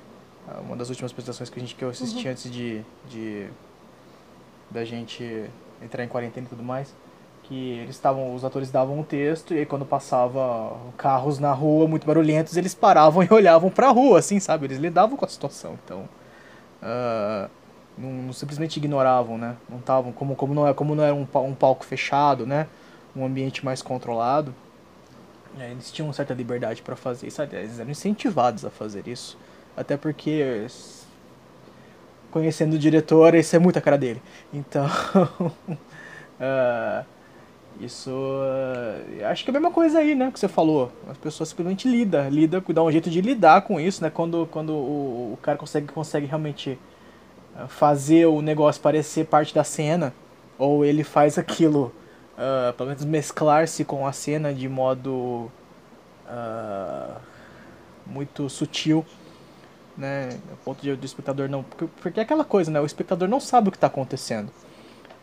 Speaker 1: ah, Uma das últimas apresentações que, a gente, que eu assisti antes de, de... Da gente entrar em quarentena e tudo mais que eles estavam, os atores davam um texto e aí quando passava carros na rua muito barulhentos, eles paravam e olhavam pra rua, assim, sabe? Eles lidavam com a situação, então ah, não, não simplesmente ignoravam, né? Não estavam como como não é como não era um, um palco fechado, né? Um ambiente mais controlado. é, eles tinham certa liberdade pra fazer isso, eles eram incentivados a fazer isso, até porque conhecendo o diretor, isso é muito a cara dele. Então, uh, isso, uh, acho que é a mesma coisa aí, né, que você falou. As pessoas simplesmente lidam, lida, dá um jeito de lidar com isso, né, quando, quando o, o cara consegue, consegue realmente fazer o negócio parecer parte da cena, ou ele faz aquilo, uh, pelo menos mesclar-se com a cena de modo muito sutil né? Ponto de, do espectador não. Porque, porque é aquela coisa, né? O espectador não sabe o que está acontecendo.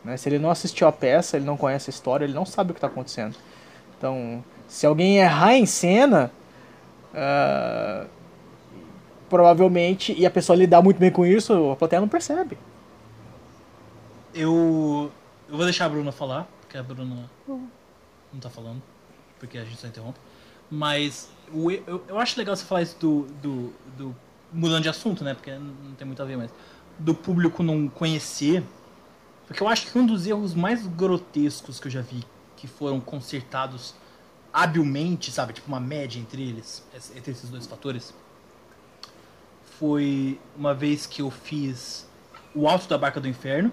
Speaker 1: Né? Se ele não assistiu a peça, ele não conhece a história, ele não sabe o que está acontecendo. Então, se alguém errar em cena, uh, provavelmente, e a pessoa lidar muito bem com isso, a plateia não percebe.
Speaker 3: Eu, eu vou deixar a Bruna falar, porque a Bruna não está falando, porque a gente só interrompe. Mas eu, eu, eu acho legal você falar isso do, do, do mudando de assunto, né? Porque não tem muito a ver, mas do público não conhecer. Porque eu acho que um dos erros mais grotescos que eu já vi, que foram consertados habilmente, sabe? Tipo uma média entre eles, entre esses dois fatores, foi uma vez que eu fiz O Alto da Barca do Inferno.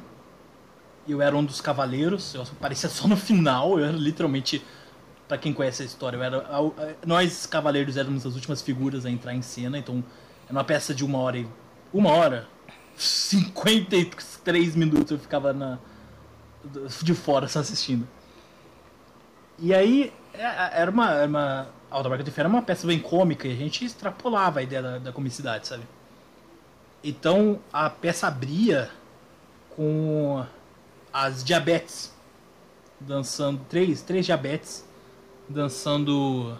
Speaker 3: Eu era um dos cavaleiros, eu aparecia só no final, eu era literalmente para quem conhece a história, era nós cavaleiros éramos as últimas figuras a entrar em cena, então é uma peça de uma hora e. Uma hora? 53 minutos eu ficava na, de fora só assistindo. E aí, é, é, era uma. Era uma Alta Barca de Ferro era uma peça bem cômica e a gente extrapolava a ideia da, da comicidade, sabe? Então a peça abria com as diabetes dançando. Três, três diabetes dançando.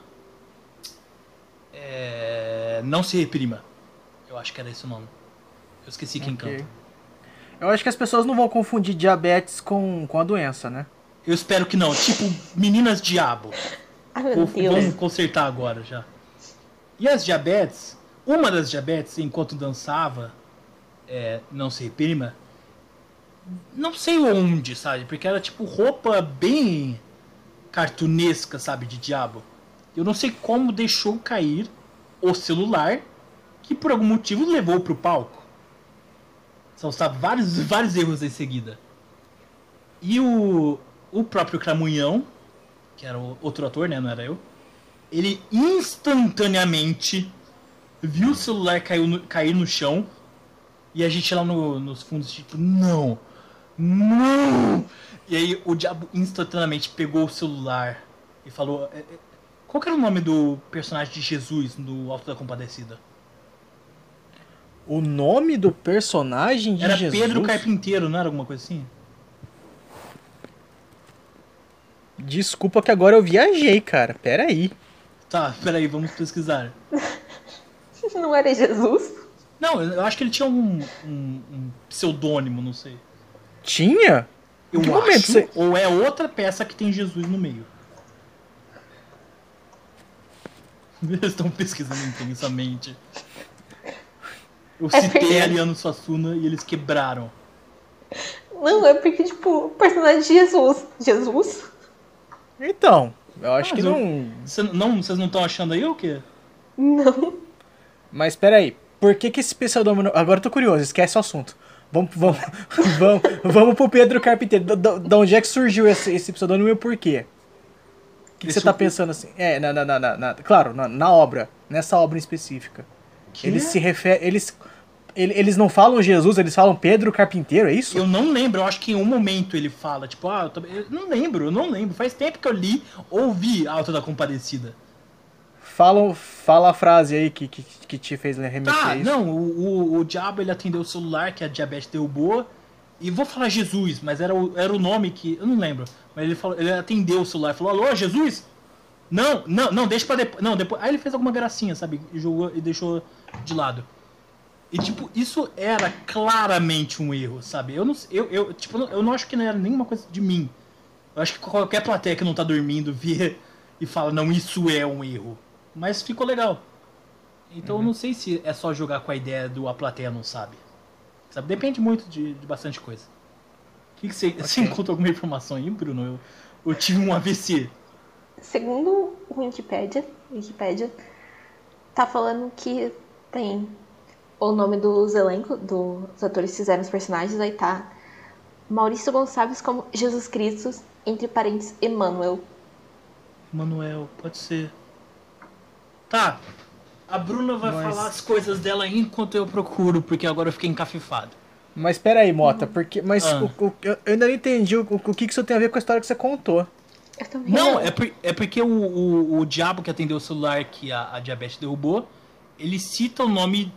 Speaker 3: É, não se reprima. Eu acho que era esse o nome. Eu esqueci quem okay. canta.
Speaker 1: Eu acho que as pessoas não vão confundir diabetes com, com a doença, né?
Speaker 3: Eu espero que não. Tipo, Meninas Diabo.
Speaker 2: Ai, meu Deus.
Speaker 3: Vamos consertar agora já. E as diabetes, uma das diabetes, enquanto dançava, é, não sei, prima, não sei onde, sabe? Porque era tipo roupa bem cartunesca, sabe, de diabo. Eu não sei como deixou cair o celular que por algum motivo levou pro palco. São sabe, vários, vários erros em seguida. E o, o próprio Cramunhão, que era outro ator, né? Não era eu. Ele instantaneamente viu o celular cair no, cair no chão. E a gente lá no, nos fundos, tipo, não! Não! E aí o diabo instantaneamente pegou o celular e falou. É, é, qual era o nome do personagem de Jesus no Alto da Compadecida?
Speaker 1: O nome do personagem de
Speaker 3: Era
Speaker 1: Jesus?
Speaker 3: Pedro Carpinteiro, não era alguma coisa assim?
Speaker 1: Desculpa que agora eu viajei, cara. Pera aí.
Speaker 3: Tá, pera aí, vamos pesquisar.
Speaker 2: não era Jesus?
Speaker 3: Não, eu acho que ele tinha um, um, um pseudônimo, não sei.
Speaker 1: Tinha?
Speaker 3: Eu que acho, você... ou é outra peça que tem Jesus no meio. Eles estão pesquisando intensamente. Eu é citei porque... Ariano Suassuna e eles quebraram.
Speaker 2: Não, é porque, tipo, o personagem de Jesus. Jesus?
Speaker 1: Então, eu acho ah, que não...
Speaker 3: Cê, não. Vocês não estão achando aí o quê?
Speaker 2: Não.
Speaker 1: Mas peraí, por que que esse pseudônimo... Agora eu tô curioso, esquece o assunto. Vamos, vamos, vamos, vamos pro Pedro Carpinteiro. Da, da onde é que surgiu esse, esse pseudônimo e por quê? O que, que você tá pensando assim? É, na, na, na, na claro, na, na, obra, nessa obra em específica. Que? Eles se referem. Eles eles não falam Jesus, eles falam Pedro Carpinteiro, é isso?
Speaker 3: Eu não lembro, eu acho que em um momento ele fala, tipo, ah, eu, eu não lembro, eu não lembro. Faz tempo que eu li, ouvi Alta da Compadecida.
Speaker 1: Fala, fala a frase aí que, que, que te fez remeter
Speaker 3: Ah, não, o, o, o, diabo ele atendeu o celular que a diabetes derrubou. E vou falar Jesus, mas era o, era o nome que. Eu não lembro. Mas ele, falou, ele atendeu o celular e falou: Alô, Jesus? Não, não, não, deixa pra depois. Não, depois. Aí ele fez alguma gracinha, sabe? E jogou e deixou de lado. E, tipo, isso era claramente um erro, sabe? Eu não, eu, eu, tipo, eu não acho que não era nenhuma coisa de mim. Eu acho que qualquer plateia que não tá dormindo vê e fala, não, isso é um erro. Mas ficou legal. Então uhum. eu não sei se é só jogar com a ideia do a plateia não sabe. Sabe? Depende muito de, de bastante coisa. O que, você, okay. você encontra alguma informação aí, Bruno? Eu, eu tive um AVC.
Speaker 2: Segundo o Wikipedia, Wikipedia, tá falando que tem o nome dos elencos, dos atores que fizeram os personagens, aí tá Maurício Gonçalves como Jesus Cristo, entre parênteses, Emmanuel.
Speaker 3: Manuel, pode ser. Tá. A Bruna vai
Speaker 1: Mas-
Speaker 3: falar as coisas dela enquanto eu procuro, porque agora eu fiquei encafifado.
Speaker 1: Mas pera aí, Mota, porque. Mas
Speaker 3: Ah.
Speaker 1: o, o- eu eu ainda não entendi o, o que que isso tem a ver com a história que você contou.
Speaker 2: Eu também
Speaker 3: Não, é, por- é porque o, o, o diabo que atendeu o celular que a, a diabetes derrubou, ele cita o nome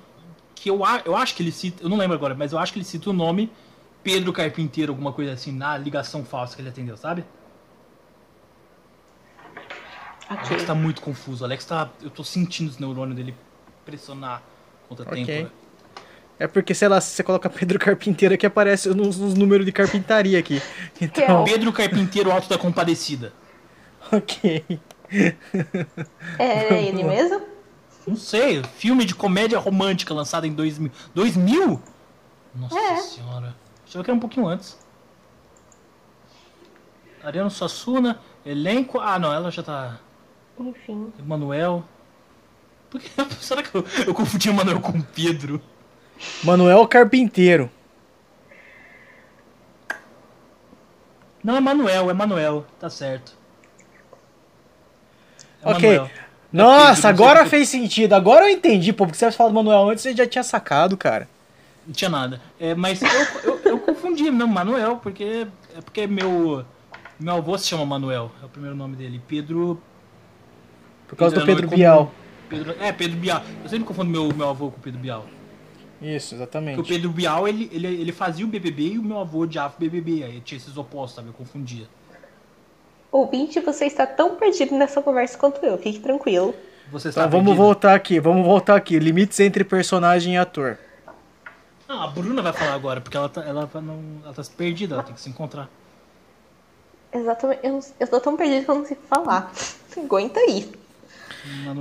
Speaker 3: que eu, eu acho que ele cita, eu não lembro agora, mas eu acho que ele cita o nome Pedro Carpinteiro, alguma coisa assim, na ligação falsa que ele atendeu, sabe?
Speaker 2: Ok.
Speaker 3: Alex tá muito confuso. Alex tá. Eu tô sentindo os neurônios dele pressionar contra a
Speaker 1: Ok.
Speaker 3: têmpora.
Speaker 1: É porque, sei lá, se você coloca Pedro Carpinteiro aqui, aparece nos, nos números de carpintaria aqui. Então,
Speaker 3: Pedro Carpinteiro Alto da Compadecida.
Speaker 1: ok.
Speaker 2: É ele mesmo?
Speaker 3: Não sei, filme de comédia romântica lançado em 2000. 2000? Nossa
Speaker 2: É.
Speaker 3: senhora. Achava que era um pouquinho antes. Ariano Suassuna, elenco. Ah, não, ela já tá.
Speaker 2: Enfim.
Speaker 3: Emanuel. Por que... Será que eu, eu confundi Emanuel com Pedro?
Speaker 1: Manuel Carpinteiro.
Speaker 3: Não, é Manuel, é Manuel, tá certo. É
Speaker 1: Ok.
Speaker 3: Manuel.
Speaker 1: Nossa,
Speaker 3: Pedro,
Speaker 1: agora fez sentido. Agora eu entendi, pô. Porque você falado do Manuel antes, você já tinha sacado, cara.
Speaker 3: Não tinha nada. É, mas eu, eu, eu confundi, não, Manuel, porque. É porque meu. Meu avô se chama Manuel, é o primeiro nome dele. Pedro.
Speaker 1: Por causa do
Speaker 3: é
Speaker 1: Pedro Bial.
Speaker 3: Pedro, é, Pedro Bial. Eu sempre confundo meu, meu avô com o Pedro Bial.
Speaker 1: Isso,
Speaker 3: Porque o
Speaker 1: exatamente.
Speaker 3: Pedro Bial, ele, ele, ele fazia o BBB e o meu avô odiava o BBB. Aí tinha esses opostos, sabe? Eu confundia.
Speaker 2: Ouvinte, você está tão perdido nessa conversa quanto eu. Fique tranquilo.
Speaker 3: Você está
Speaker 1: Então vamos
Speaker 3: perdido?
Speaker 1: voltar aqui, vamos voltar aqui. Limites entre personagem e ator.
Speaker 3: Não, a Bruna vai falar agora, porque ela tá, ela, tá não, ela tá perdida, ela tem que se encontrar.
Speaker 2: Exatamente. Eu, eu tô tão perdido que eu não sei falar. Aguenta aí.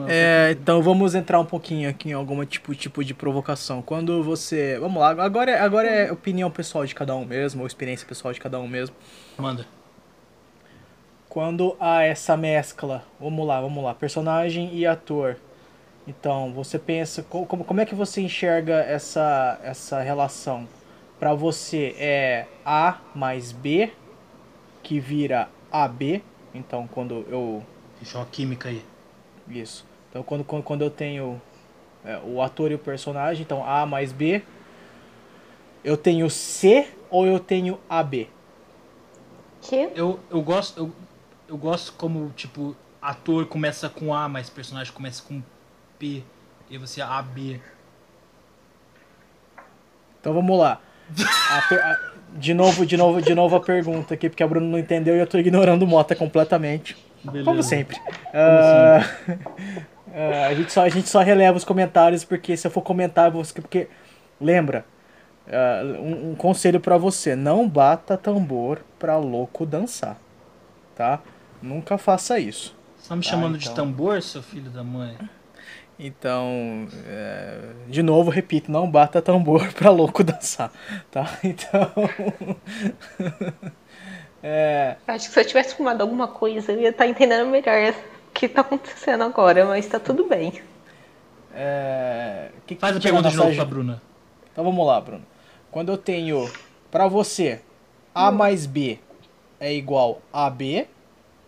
Speaker 1: É, então vamos entrar um pouquinho aqui em algum tipo, tipo de provocação. Quando você. Vamos lá, agora, é- agora é opinião pessoal de cada um mesmo, ou experiência pessoal de cada um mesmo.
Speaker 3: Manda.
Speaker 1: Quando há essa mescla, vamos lá, vamos lá, personagem e ator. Então, você pensa, co- como, como é que você enxerga essa, essa relação? Pra você é A mais B, que vira AB. Então, quando eu
Speaker 3: Deixa uma química aí.
Speaker 1: Isso. Então quando, quando, quando eu tenho é, o ator e o personagem, então A mais B, eu tenho C ou eu tenho AB?
Speaker 2: Que?
Speaker 3: Eu, eu gosto. Eu, eu gosto como, tipo, ator começa com A, mas personagem começa com P. E você é AB.
Speaker 1: Então vamos lá. A a- de novo, de novo, de novo a pergunta aqui, porque a Bruna não entendeu e eu tô ignorando o Mota completamente.
Speaker 3: Beleza.
Speaker 1: Como sempre. Ah, ah, a, gente só, a gente só releva os comentários, porque se eu for comentar, você, porque lembra, ah, um, um conselho pra você, não bata tambor pra louco dançar, tá? Nunca faça isso.
Speaker 3: Você tá me chamando
Speaker 1: então.
Speaker 3: de tambor, seu filho da mãe?
Speaker 1: Então, é, de novo, repito, não bata tambor pra louco dançar, tá? Então, é,
Speaker 2: Acho que se eu tivesse fumado alguma coisa, eu ia estar entendendo melhor o que tá acontecendo agora, mas tá tudo bem.
Speaker 1: é, que-
Speaker 3: Faz a
Speaker 1: que
Speaker 3: pergunta de novo pra Bruna.
Speaker 1: Então vamos lá, Bruno. Quando eu tenho pra você A mais B é igual a B,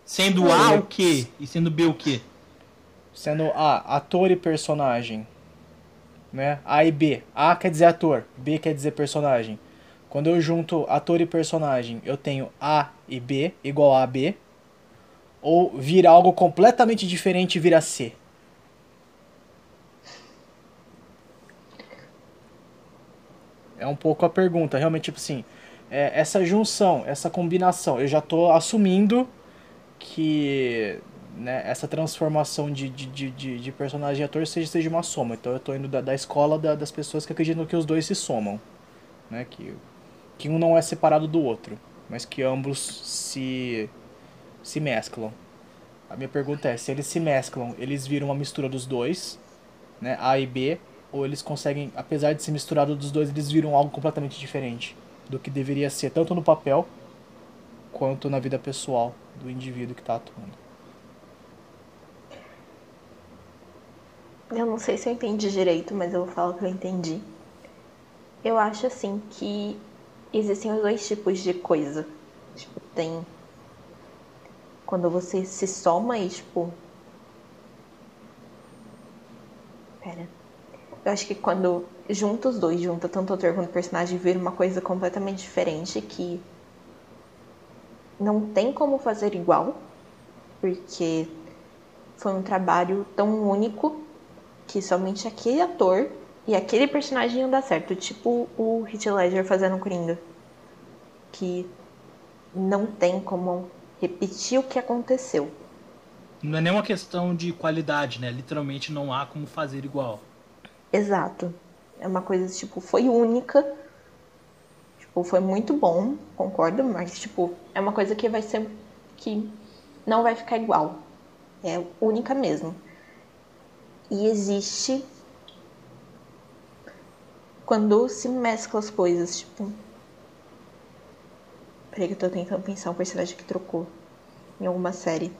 Speaker 3: Sendo A o quê? E sendo B o quê?
Speaker 1: sendo A ator e personagem, né? A e B. A quer dizer ator, B quer dizer personagem. Quando eu junto ator e personagem, eu tenho A e B igual a B. Ou vira algo completamente diferente e vira C. É um pouco a pergunta, realmente, tipo assim, é, essa junção, essa combinação, eu já tô assumindo que né, essa transformação de, de, de, de, personagem e ator seja, seja uma soma. Então eu tô indo da, da escola da- das pessoas que acreditam que os dois se somam. Né, que, que um não é separado do outro, mas que ambos se, se mesclam. A minha pergunta é, se eles se mesclam, eles viram uma mistura dos dois, né, A e B, ou eles conseguem, apesar de ser misturado dos dois, eles viram algo completamente diferente do que deveria ser, tanto no papel quanto na vida pessoal do indivíduo que está atuando.
Speaker 2: Eu não sei se eu entendi direito, mas eu vou falar o que eu entendi. Eu acho assim que existem os dois tipos de coisa. Tipo, tem quando você se soma e tipo. Pera. Eu acho que quando junta os dois, junta tanto o ator quanto o personagem, vira uma coisa completamente diferente que não tem como fazer igual, porque foi um trabalho tão único que somente aquele ator e aquele personagem iam dar certo, tipo o Heath Ledger fazendo Coringa, que não tem como repetir o que aconteceu.
Speaker 3: Não é nem uma questão de qualidade, né? Literalmente não há como fazer igual.
Speaker 2: Exato. É uma coisa, tipo, foi única. Tipo, foi muito bom, concordo, mas, tipo, é uma coisa que vai ser. que não vai ficar igual. É única mesmo. E existe. Quando se mescla as coisas, tipo. Peraí que eu tô tentando pensar um personagem que trocou em alguma série.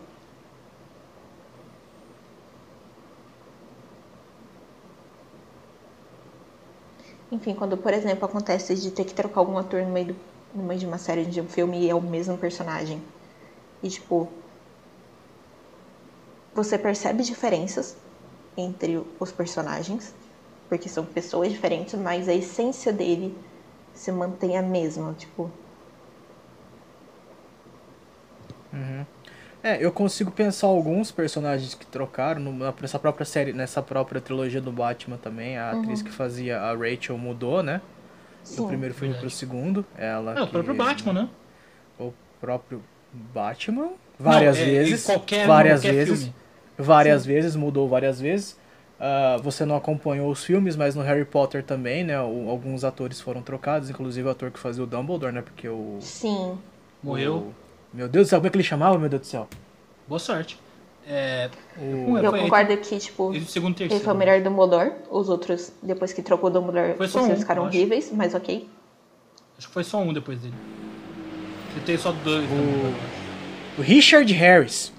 Speaker 2: Enfim, quando, por exemplo, acontece de ter que trocar algum ator no meio, do, no meio de uma série, de um filme e é o mesmo personagem. E, tipo, você percebe diferenças entre os personagens, porque são pessoas diferentes, mas a essência dele se mantém a mesma, tipo.
Speaker 1: Uhum. É, eu consigo pensar alguns personagens que trocaram no, nessa própria série, nessa própria trilogia do Batman também. A uhum. atriz que fazia a Rachel mudou, né? Sim. Do primeiro filme pro segundo. Ela
Speaker 3: é, o próprio Batman, né?
Speaker 1: O próprio Batman. Várias
Speaker 3: Não, é,
Speaker 1: vezes.
Speaker 3: Qualquer,
Speaker 1: várias
Speaker 3: qualquer
Speaker 1: vezes.
Speaker 3: Filme.
Speaker 1: Várias
Speaker 3: Sim.
Speaker 1: vezes, mudou várias vezes. Uh, você não acompanhou os filmes, mas no Harry Potter também, né? O, alguns atores foram trocados, inclusive o ator que fazia o Dumbledore, né? Porque o.
Speaker 2: Sim.
Speaker 3: Morreu.
Speaker 1: O, meu Deus do céu, como é que ele chamava, meu Deus do céu?
Speaker 3: Boa sorte. É,
Speaker 2: o... Eu concordo que, tipo,
Speaker 3: ele, segundo, terceiro,
Speaker 2: ele foi o melhor Dumbledore. Os outros, depois que trocou o Dumbledore,
Speaker 3: foi só
Speaker 2: vocês
Speaker 3: um,
Speaker 2: ficaram horríveis, mas ok.
Speaker 3: Acho que foi só um depois dele. Ele tem só dois.
Speaker 1: O, o Richard Harris.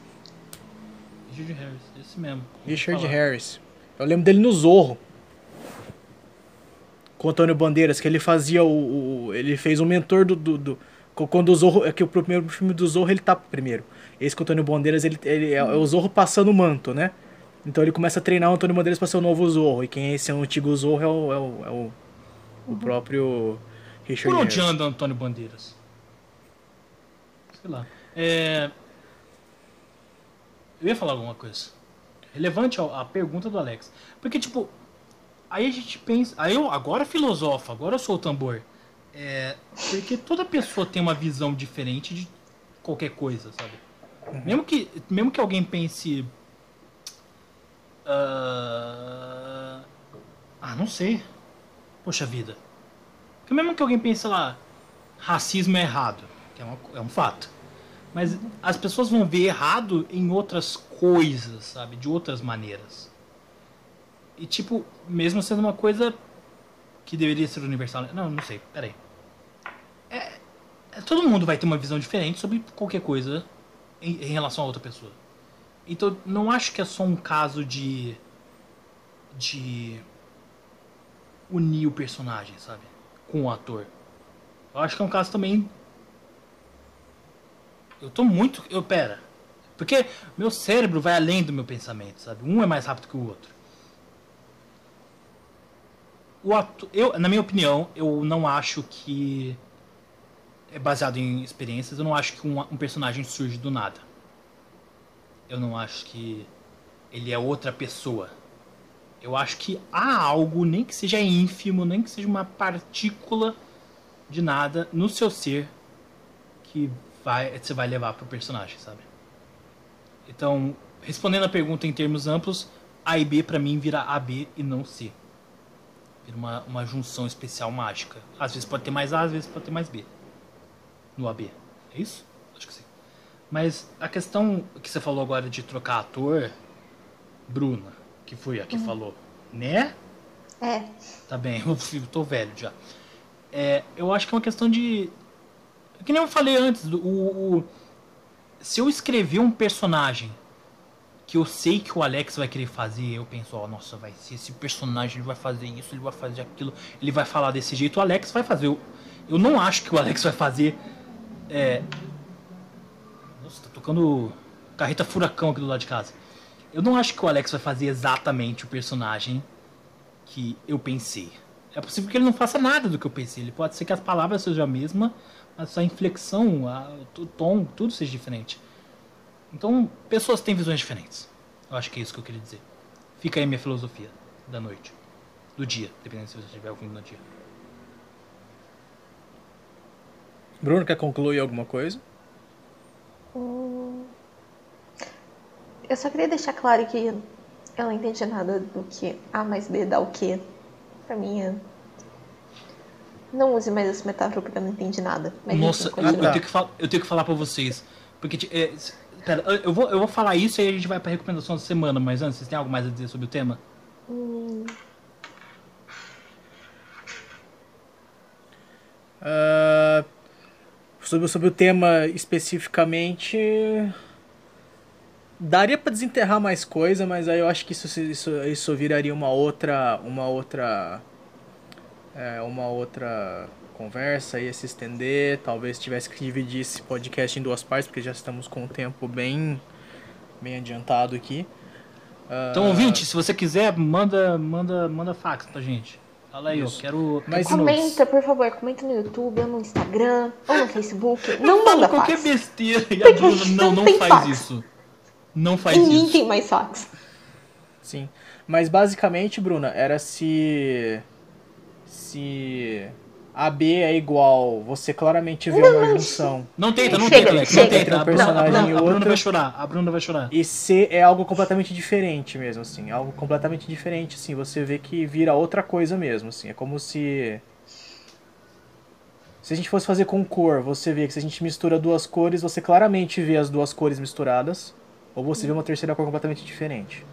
Speaker 3: Richard Harris, esse mesmo.
Speaker 1: Richard Harris. Eu lembro dele no Zorro. Com o Antônio Bandeiras, que ele fazia o. o ele fez o mentor do, do, do quando o Zorro. É que o primeiro filme do Zorro ele tá primeiro. Esse com o Antônio Bandeiras, ele, ele é, é o Zorro passando o manto, né? Então ele começa a treinar o Antônio Bandeiras para ser o novo Zorro. E quem é esse antigo Zorro é o, é o, é o, o próprio Richard
Speaker 3: Por onde
Speaker 1: Harris.
Speaker 3: anda Antônio Bandeiras? Sei lá. É... Eu ia falar alguma coisa. Relevante à pergunta do Alex. Porque, tipo, aí a gente pensa. Aí eu agora filosofo, agora eu sou o tambor. É, porque toda pessoa tem uma visão diferente de qualquer coisa, sabe? Uhum. Mesmo, que, mesmo que alguém pense. Uh, ah, não sei. Poxa vida. Porque mesmo que alguém pense lá, racismo é errado, é, uma, é um fato. Mas as pessoas vão ver errado em outras coisas, sabe? De outras maneiras. E tipo, mesmo sendo uma coisa que deveria ser universal. Não, não sei, peraí. Todo mundo vai ter uma visão diferente sobre qualquer coisa em, em, relação a outra pessoa. Então, não acho que é só um caso de. de. unir o personagem, sabe? Com o ator. Eu acho que é um caso também. Eu tô muito. Eu, pera. Porque meu cérebro vai além do meu pensamento, sabe? Um é mais rápido que o outro. O ator, eu, na minha opinião, eu não acho que é baseado em experiências. Eu não acho que um, um, personagem surge do nada. Eu não acho que ele é outra pessoa. Eu acho que há algo, nem que seja ínfimo, nem que seja uma partícula de nada no seu ser que vai, você vai levar pro personagem, sabe? Então, respondendo a pergunta em termos amplos, A e B para mim vira AB e não C. Vira uma, uma junção especial mágica. Às vezes pode ter mais A, às vezes pode ter mais B no AB. É isso? Acho que sim. Mas a questão que você falou agora de trocar ator, Bruna, que foi a que uhum. falou, né?
Speaker 2: É.
Speaker 3: Tá bem, eu tô velho já. É, eu acho que é uma questão de. Que nem eu falei antes, o, o se eu escrever um personagem que eu sei que o Alex vai querer fazer, eu penso, ó, nossa, vai ser esse personagem, ele vai fazer isso, ele vai fazer aquilo, ele vai falar desse jeito, o Alex vai fazer. Eu, eu não acho que o Alex vai fazer. É... Nossa, tá tocando carreta furacão aqui do lado de casa. Eu não acho que o Alex vai fazer exatamente o personagem que eu pensei. É possível que ele não faça nada do que eu pensei. Ele pode ser que as palavras sejam a mesma, mas a inflexão, a, o tom, tudo seja diferente. Então, pessoas têm visões diferentes. Eu acho que é isso que eu queria dizer. Fica aí minha filosofia da noite. Do dia, dependendo se você estiver ouvindo no dia.
Speaker 1: Bruno, quer concluir alguma coisa?
Speaker 2: Hum, Eu só queria deixar claro que eu não entendi nada do que A mais B dá o quê. Pra mim é... Não use mais essa metáfora porque eu não entendi nada. Mas
Speaker 3: Nossa, eu, eu tenho que fal- eu tenho que falar pra vocês. Porque, é, pera, eu- vou, eu vou falar isso e aí a gente vai pra recomendação da semana, mas antes, vocês têm algo mais a dizer sobre o tema?
Speaker 1: Ah, sobre, sobre o tema especificamente. Daria pra desenterrar mais coisa, mas aí eu acho que isso, isso, isso viraria uma outra. Uma outra. é, uma outra conversa, ia se estender. Talvez tivesse que dividir esse podcast em duas partes, porque já estamos com o tempo bem, bem adiantado aqui.
Speaker 3: Então,
Speaker 1: Ah,
Speaker 3: ouvinte, se você quiser, manda, manda, manda fax pra gente. Fala aí,
Speaker 1: Isso.
Speaker 3: eu quero.
Speaker 1: Mas-.
Speaker 2: Comenta, por favor, comenta no YouTube, ou no Instagram, ou no Facebook. Não manda
Speaker 3: qualquer
Speaker 2: fax.
Speaker 3: besteira e a Bruna não,
Speaker 2: não
Speaker 3: não faz
Speaker 2: fax.
Speaker 3: isso. Não faz
Speaker 2: Ninguém
Speaker 3: isso.
Speaker 2: tem mais fax.
Speaker 1: Sim. Mas basicamente, Bruna, era se. Se. AB é igual. Você claramente vê uma junção.
Speaker 3: Não tenta, não
Speaker 2: Chega,
Speaker 3: tenta, Alex.
Speaker 2: chega.
Speaker 3: Não tenta.
Speaker 1: Um
Speaker 3: A Bruna, a
Speaker 1: personagem
Speaker 3: Bruna-
Speaker 1: e
Speaker 3: a Bruna
Speaker 1: outro.
Speaker 3: vai chorar. A Bruna vai chorar.
Speaker 1: E C é algo completamente diferente mesmo, assim. Algo completamente diferente, assim. Você vê que vira outra coisa mesmo, assim. É como se. Se a gente fosse fazer com cor, você vê que se a gente mistura duas cores, você claramente vê as duas cores misturadas. Ou você vê uma terceira cor completamente diferente.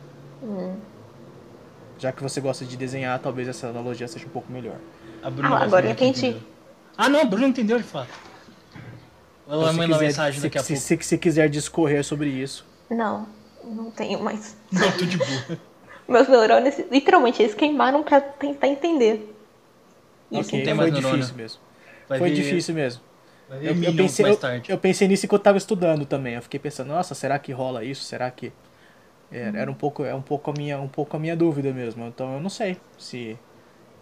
Speaker 1: Já que você gosta de desenhar, talvez essa analogia seja um pouco melhor.
Speaker 3: A Bruna
Speaker 2: Ah, agora entendi.
Speaker 3: entendeu. Ah, não, a Bruna entendeu de fato. Ela
Speaker 1: Então, se,
Speaker 3: manda
Speaker 1: quiser,
Speaker 3: mensagem
Speaker 1: se,
Speaker 3: daqui a
Speaker 1: se,
Speaker 3: pouco.
Speaker 1: se, se quiser discorrer sobre isso.
Speaker 2: Não, não tenho mais.
Speaker 3: Não, tô de boa.
Speaker 2: Meus neurônios, literalmente, eles queimaram pra tentar entender. Isso.
Speaker 1: ok,
Speaker 3: tem
Speaker 1: foi
Speaker 3: neurônio.
Speaker 1: difícil mesmo.
Speaker 3: Vai
Speaker 1: foi
Speaker 3: ver-
Speaker 1: difícil mesmo. Eu, eu pensei,
Speaker 3: mais
Speaker 1: eu,
Speaker 3: tarde.
Speaker 1: eu pensei nisso enquanto eu tava estudando também. Eu fiquei pensando, nossa, será que rola isso? Será que. É, Era um pouco, é um pouco a minha, um pouco a minha dúvida mesmo. Então eu não sei se.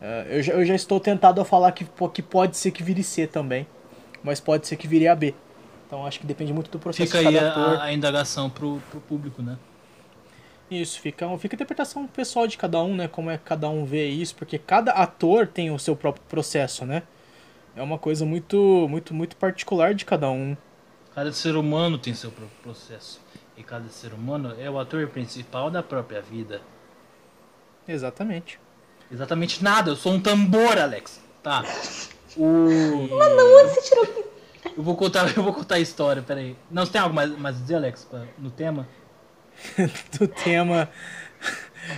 Speaker 1: é, eu, já, eu já estou tentado a falar que, que pode ser que vire C também. Mas pode ser que vire AB. Então acho que depende muito do processo
Speaker 3: Fica aí
Speaker 1: cada ator.
Speaker 3: a, a indagação pro, pro público, né?
Speaker 1: Isso, fica, fica a interpretação pessoal de cada um, né? Como é que cada um vê isso, porque cada ator tem o seu próprio processo, né? É uma coisa muito, muito, muito particular de cada um.
Speaker 3: Cada ser humano tem seu próprio processo. E cada ser humano é o ator principal da própria vida.
Speaker 1: Exatamente.
Speaker 3: Exatamente nada, eu sou um tambor, Alex. Tá. O.
Speaker 2: Onde você tirou
Speaker 3: Eu vou contar, eu vou contar a história, peraí. Não, você tem algo mais, mais a dizer, Alex, pra- no tema?
Speaker 1: do tema.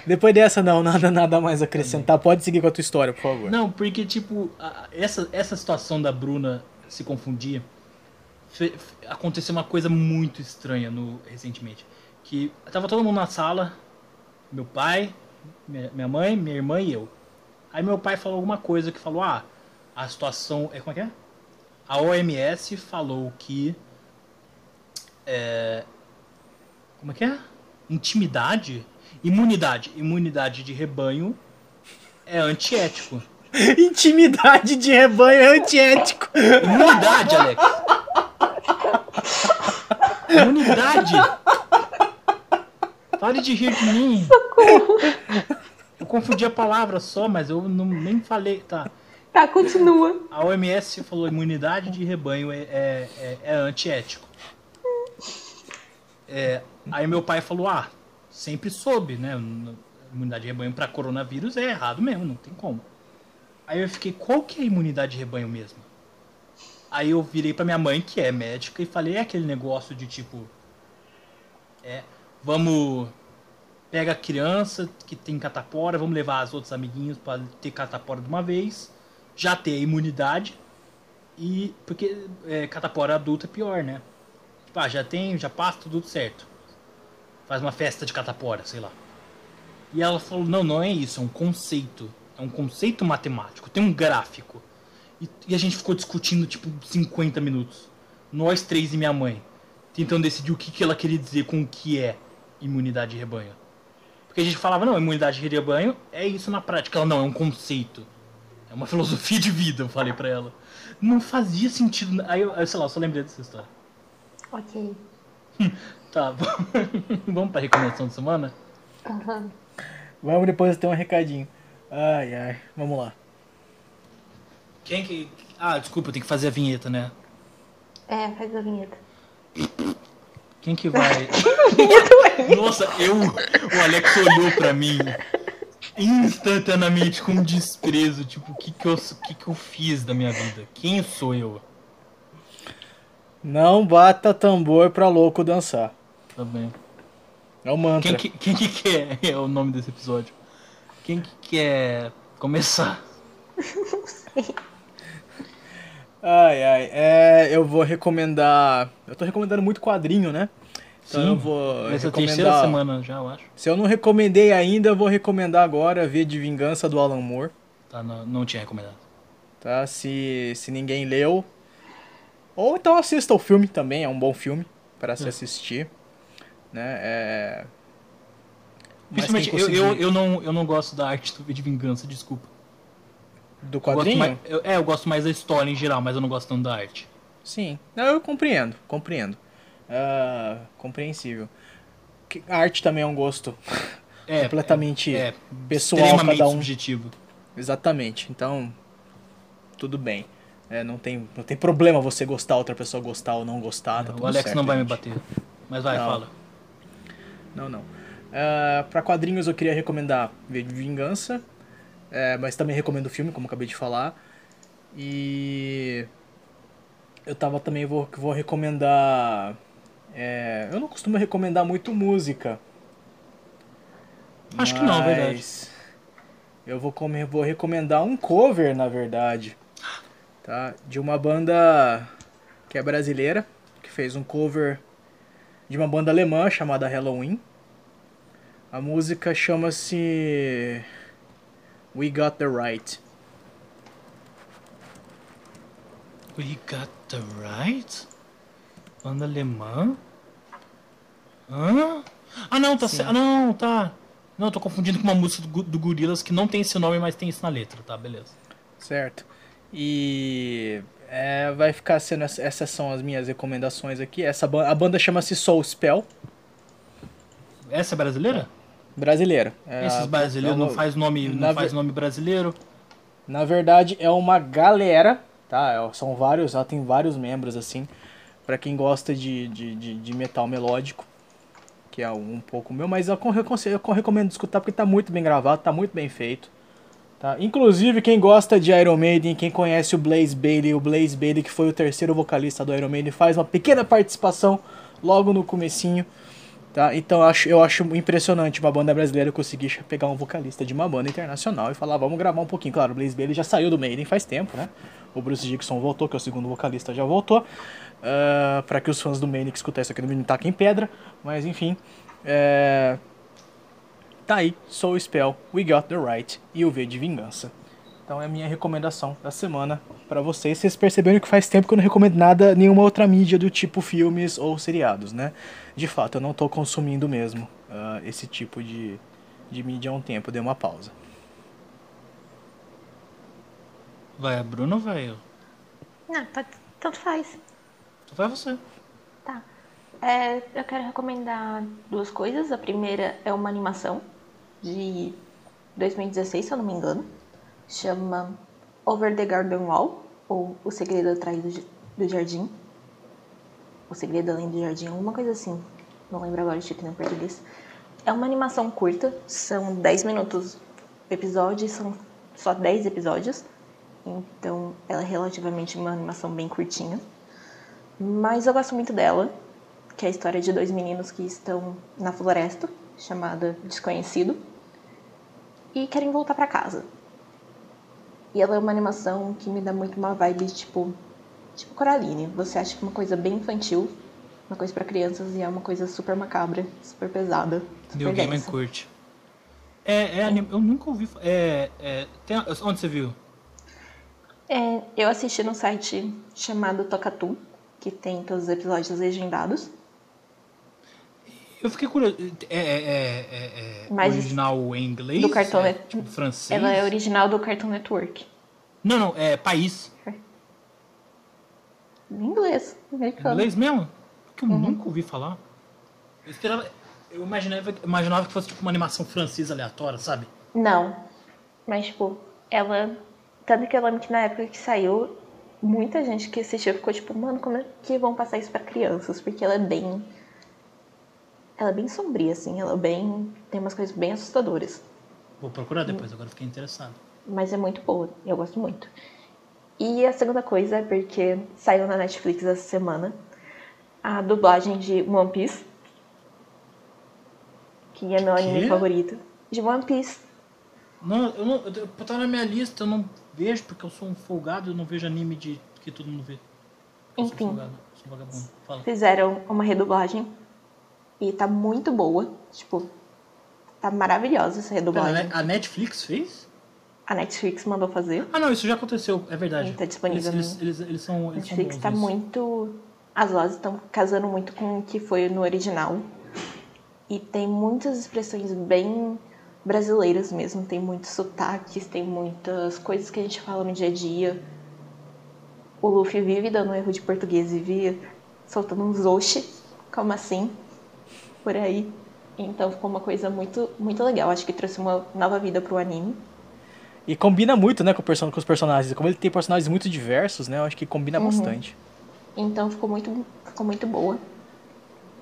Speaker 1: Depois dessa, não, nada, nada mais a acrescentar. Pode seguir com a tua história, por favor.
Speaker 3: Não, porque, tipo, essa, essa situação da Bruna se confundir, aconteceu uma coisa muito estranha no, recentemente. Que tava todo mundo na sala, meu pai, minha mãe, minha irmã e eu. Aí meu pai falou alguma coisa que falou, ah, a situação. É, como é que é? A OMS falou que. É, como é que é? Intimidade? Imunidade. Imunidade de rebanho é antiético.
Speaker 1: Intimidade de rebanho é antiético.
Speaker 3: Imunidade, Alex. Imunidade. Pare de rir de mim. Eu confundi a palavra só, mas eu não, nem falei. Tá.
Speaker 2: Tá, continua.
Speaker 3: A OMS falou imunidade de rebanho é, é, é, é antiético. É, aí meu pai falou, ah, sempre soube, né? Imunidade de rebanho para coronavírus é errado mesmo, não tem como. Aí eu fiquei, qual que é a imunidade de rebanho mesmo? Aí eu virei pra minha mãe, que é médica, e falei, é aquele negócio de tipo. É, vamos. Pega a criança que tem catapora, vamos levar os outros amiguinhos para ter catapora de uma vez, já ter a imunidade, e. Porque é, catapora adulta é pior, né? Tipo, ah, já tem, já passa tudo certo. faz uma festa de catapora, sei lá. E ela falou: não, não é isso, é um conceito. É um conceito matemático, tem um gráfico. E, e a gente ficou discutindo tipo 50 minutos. Nós três e minha mãe. Tentando decidir o que, que ela queria dizer com o que é imunidade de rebanho. Porque a gente falava, não, imunidade de rebanho é isso na prática. Ela, não, é um conceito. É uma filosofia de vida, eu falei pra ela. Não fazia sentido. Aí eu, sei lá, eu só lembrei dessa história.
Speaker 2: Ok.
Speaker 3: Tá, vamos pra recomendação de semana?
Speaker 2: Aham.
Speaker 1: Vamos depois ter um recadinho. Ai, ai, vamos lá.
Speaker 3: Quem que. Ah, desculpa, eu tenho que fazer a vinheta, né?
Speaker 2: É, faz a vinheta.
Speaker 3: Quem que vai. Nossa, eu. O Alex olhou pra mim instantaneamente com desprezo. Tipo, o que que, eu, o que que eu fiz da minha vida? Quem sou eu?
Speaker 1: Não bata tambor pra louco dançar.
Speaker 3: Tá bem.
Speaker 1: É o mantra.
Speaker 3: Quem que, quem que quer. É o nome desse episódio. Quem que quer começar?
Speaker 1: Ai, ai. É, eu vou recomendar. Eu tô recomendando muito quadrinho, né? Então eu vou
Speaker 3: Essa a
Speaker 1: recomendar.
Speaker 3: terceira semana já, eu acho.
Speaker 1: Se eu não recomendei ainda, eu vou recomendar agora V de Vingança do Alan Moore.
Speaker 3: Tá, não, não tinha recomendado.
Speaker 1: Tá? Se, se ninguém leu. Ou então assista o filme também, é um bom filme para se
Speaker 3: É.
Speaker 1: assistir. Né? É...
Speaker 3: Principalmente, eu,
Speaker 1: conseguir-
Speaker 3: eu, eu, não, eu não gosto da arte do V de Vingança, desculpa.
Speaker 1: Do
Speaker 3: Eu
Speaker 1: quadrinho?
Speaker 3: mais- eu- é, eu gosto mais da história em geral, mas eu não gosto tanto da arte.
Speaker 1: Sim. Não, eu compreendo, compreendo. Ah, compreensível. Que- A arte também é um gosto
Speaker 3: É,
Speaker 1: completamente
Speaker 3: é,
Speaker 1: pessoal,
Speaker 3: extremamente
Speaker 1: cada um.
Speaker 3: subjetivo.
Speaker 1: Exatamente. Então, tudo bem. É, não, tem, não tem problema você gostar, outra pessoa gostar ou não gostar. tá
Speaker 3: É, o Alex
Speaker 1: certo,
Speaker 3: não vai me
Speaker 1: gente.
Speaker 3: bater. Mas vai,
Speaker 1: Não.
Speaker 3: fala.
Speaker 1: Não, não. Ah, pra quadrinhos eu queria recomendar V de Vingança, é, mas também recomendo o filme, como acabei de falar. E eu tava também vou, vou recomendar. é, eu não costumo recomendar muito música.
Speaker 3: Acho que não, é verdade.
Speaker 1: Eu vou, come- vou recomendar um cover, na verdade. Tá? De uma banda que é brasileira, que fez um cover de uma banda alemã chamada Halloween. A música chama-se We Got the Right.
Speaker 3: We got the right? Banda alemã? Hã? Ah, não, tá certo. Ah, não, tá. Não, tô confundindo com uma música do, do Gorillaz que não tem esse nome, mas tem isso na letra, tá? Beleza.
Speaker 1: Certo? E é, vai ficar sendo ess- essas são as minhas recomendações aqui. Essa a banda chama-se Soul Spell,
Speaker 3: Essa é brasileira?
Speaker 1: Brasileira. É,
Speaker 3: Esses brasileiros
Speaker 1: é uma-
Speaker 3: não faz nome, não faz nome brasileiro.
Speaker 1: Na verdade, é uma galera, tá? É- São vários, ela tem vários membros, assim. Pra quem gosta de, de, de, de metal melódico, que é um pouco meu, mas eu, reconse- eu recomendo escutar porque tá muito bem gravado, tá muito bem feito. Tá? Inclusive, quem gosta de Iron Maiden, quem conhece o Blaze Bailey, o Blaze Bailey, que foi o terceiro vocalista do Iron Maiden, faz uma pequena participação logo no comecinho. Tá? Então eu acho, eu acho impressionante uma banda brasileira conseguir pegar um vocalista de uma banda internacional e falar, vamos gravar um pouquinho. Claro, o Blaze Bailey já saiu do Maiden faz tempo, né? O Bruce Dixon voltou, que é o segundo vocalista, já voltou. Uh, para que os fãs do Maiden que escutam isso aqui não me taquem pedra. Mas enfim. É... Tá aí, Soul Spell, We Got the Right e o V de Vingança. Então é a minha recomendação da semana pra vocês. Vocês perceberam que faz tempo que eu não recomendo nada, nenhuma outra mídia do tipo filmes ou seriados, né? De fato, eu não tô consumindo mesmo ah, esse tipo de, de mídia há um tempo, dei uma pausa.
Speaker 3: Vai a Bruna ou vai eu?
Speaker 2: Não, pode, tanto faz.
Speaker 3: Então vai você.
Speaker 2: Tá. É, eu quero recomendar duas coisas. A primeira é uma animação de 2016, se eu não me engano. Chama Over the Garden Wall, ou O Segredo Atrás do, Jardim. O Segredo Além do Jardim, alguma coisa assim. Não lembro agora o título em português. É uma animação curta, são 10 minutos o episódio, são só 10 episódios. Então, ela é relativamente uma animação bem curtinha. Mas eu gosto muito dela, que é a história de dois meninos que estão na floresta, chamada Desconhecido, e querem voltar pra casa. E ela é uma animação que me dá muito uma vibe tipo, tipo Coraline. Você acha que é uma coisa bem infantil, uma coisa pra crianças e é uma coisa super macabra, super pesada. Super
Speaker 3: Game
Speaker 2: densa.
Speaker 3: curte. É, é anime. Eu nunca ouvi. É, é, tem, onde você viu?
Speaker 2: É, eu assisti num site chamado Tokatu, que tem todos os episódios legendados.
Speaker 3: Eu fiquei curioso. É, é, é, é, é original em inglês?
Speaker 2: do Cartoon
Speaker 3: é, tipo, francês?
Speaker 2: Ela é original do Cartoon Network.
Speaker 3: Não, não, é país.
Speaker 2: Em inglês, americano.
Speaker 3: Inglês mesmo? Que eu
Speaker 2: Uhum.
Speaker 3: nunca ouvi falar. Eu esperava. Eu imaginava, imaginava que fosse tipo uma animação francesa aleatória, sabe?
Speaker 2: Não. Mas, tipo, ela. Tanto que eu lembro que na época que saiu, muita gente que assistiu ficou tipo, mano, como é que vão passar isso pra crianças? Porque ela é bem. Ela é bem sombria, assim. Ela é bem. Tem umas coisas bem assustadoras.
Speaker 3: Vou procurar depois, agora fiquei interessado.
Speaker 2: Mas é muito boa. Eu gosto muito. E a segunda coisa é porque saiu na Netflix essa semana a dublagem de One Piece. Que é meu anime favorito. De One Piece.
Speaker 3: Não, eu não. Eu, tá na minha lista, eu não vejo porque eu sou um folgado, eu não vejo anime de que todo mundo vê. Eu sou
Speaker 2: Enfim.
Speaker 3: folgado, sou vagabundo. Fala.
Speaker 2: Fizeram uma redublagem e tá muito boa. Tipo, tá maravilhosa essa
Speaker 3: Pera,
Speaker 2: redublagem.
Speaker 3: a Netflix fez?
Speaker 2: A Netflix mandou fazer.
Speaker 3: Ah, não, isso já aconteceu, é verdade.
Speaker 2: Tá disponível
Speaker 3: Eles, eles, eles, eles são.
Speaker 2: A
Speaker 3: Eles
Speaker 2: Netflix tá
Speaker 3: nisso.
Speaker 2: muito. As vozes estão casando muito com o que foi no original. E tem muitas expressões bem brasileiras mesmo. Tem muitos sotaques, tem muitas coisas que a gente fala no dia a dia. O Luffy vive dando erro de português e vive soltando uns oxi, como assim, por aí. Então ficou uma coisa muito, muito legal. Acho que trouxe uma nova vida pro anime.
Speaker 1: E combina muito, né, com, o person- com os personagens. Como ele tem personagens muito diversos, né, eu acho que combina
Speaker 2: Uhum.
Speaker 1: bastante.
Speaker 2: Então ficou muito, ficou muito boa.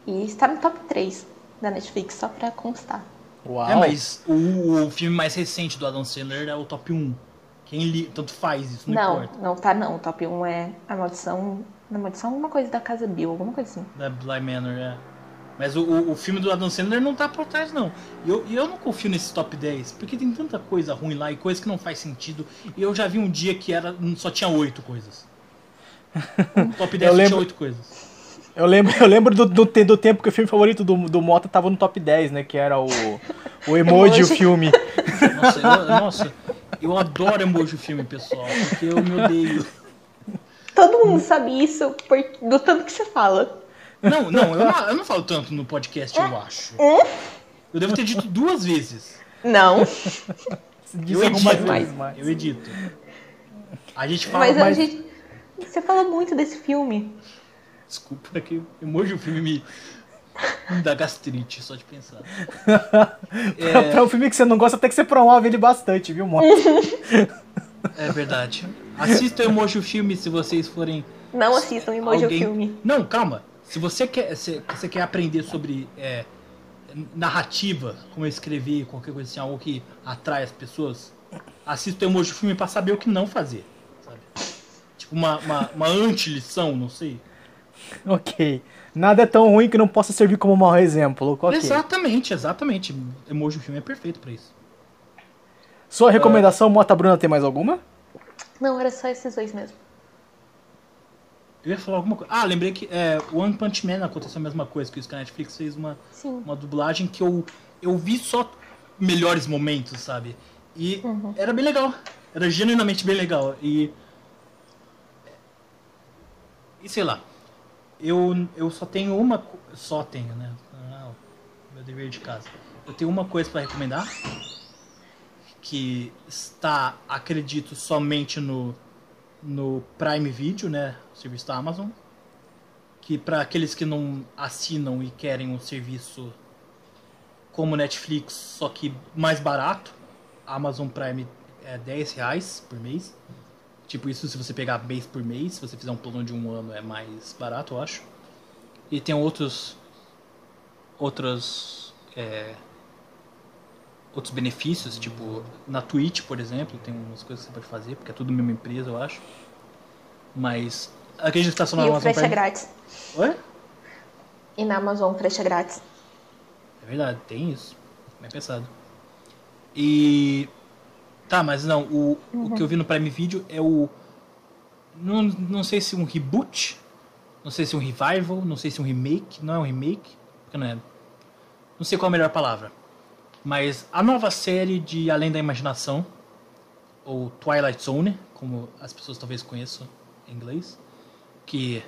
Speaker 2: E está no top 3 da Netflix, só pra constar.
Speaker 1: Uau.
Speaker 3: É, mas o, o filme mais recente do Adam Sandler é o top 1. Quem li, tanto faz, isso não,
Speaker 2: Não,
Speaker 3: importa.
Speaker 2: não tá não. O top 1 é a maldição. A maldição alguma coisa da Casa Bill, alguma coisa assim.
Speaker 3: Da Bly Manor, é. Mas o, o, o filme do Adam Sandler não tá por trás, não. E eu, e eu não confio nesse top 10, porque tem tanta coisa ruim lá e coisa que não faz sentido. E eu já vi um dia que era só tinha oito coisas. O top 10
Speaker 1: Eu
Speaker 3: só
Speaker 1: lembro-
Speaker 3: tinha oito coisas.
Speaker 1: Eu lembro, eu lembro do, do, do tempo que o filme favorito do, do Mota tava no top 10, né, que era o, o Emoji, o filme.
Speaker 3: Nossa, eu, nossa, eu adoro emoji filme, pessoal, porque eu me odeio.
Speaker 2: Todo mundo sabe isso por, do tanto que você fala.
Speaker 3: Não, não, eu não, eu não falo tanto no podcast, eu acho. Eu devo ter dito duas vezes.
Speaker 2: Não.
Speaker 3: Eu edito,
Speaker 1: mais.
Speaker 3: eu edito. A gente fala
Speaker 2: Mas,
Speaker 3: mais...
Speaker 2: a gente. Você fala muito desse filme.
Speaker 3: Desculpa, é que emoji filme me, me dá gastrite só de pensar.
Speaker 1: Pra, pra um filme que você não gosta, até que você promove ele bastante, viu, Mota?
Speaker 3: É verdade. Assista o emoji filme se vocês forem.
Speaker 2: Não assistam emoji
Speaker 3: alguém...
Speaker 2: filme.
Speaker 3: Não, calma. Se você quer, se você quer aprender sobre é, narrativa, como escrever, qualquer coisa assim, algo que atrai as pessoas, assista o emoji filme pra saber o que não fazer. Sabe? Tipo uma, uma, uma anti-lição, não sei.
Speaker 1: ok. Nada é tão ruim que não possa servir como mau exemplo. Ok.
Speaker 3: Exatamente, exatamente. Emoji filme é perfeito pra isso.
Speaker 1: Sua recomendação, Mota Bruna, tem mais alguma?
Speaker 2: Não, era só esses dois mesmo.
Speaker 3: Eu ia falar alguma coisa. Ah, lembrei que é, One Punch Man aconteceu a mesma coisa, que o Netflix fez uma,
Speaker 2: Sim.
Speaker 3: uma dublagem que eu, eu vi só melhores momentos, sabe? E era bem legal. Era genuinamente bem legal. E. E sei lá. Eu, eu só tenho uma. Só tenho, né? Ah, meu dever de casa. Eu tenho uma coisa pra recomendar. Que está, acredito, somente no, no Prime Video, né? O serviço da Amazon. Que para aqueles que não assinam e querem um serviço como Netflix, só que mais barato, Amazon Prime é 10 reais por mês. Tipo, isso se você pegar mês por mês, se você fizer um plano de um ano é mais barato, eu acho. E tem outros. Outros. é, outros benefícios, tipo, na Twitch, por exemplo, tem umas coisas que você pode fazer, porque é tudo mesma empresa, eu acho. Mas. Acredito que tá só na
Speaker 2: E o
Speaker 3: Amazon
Speaker 2: frete é
Speaker 3: Prime.
Speaker 2: grátis.
Speaker 3: Oi?
Speaker 2: E na Amazon o frete é grátis.
Speaker 3: É verdade, tem isso. Bem pensado. E. Tá, mas não, o, o que eu vi no Prime Video é o. Não, não sei se um reboot Não sei se é um revival, não sei se é um remake. Não é um remake, porque não é. Não sei qual é a melhor palavra. Mas a nova série de Além da Imaginação, ou Twilight Zone, como as pessoas talvez conheçam em inglês, que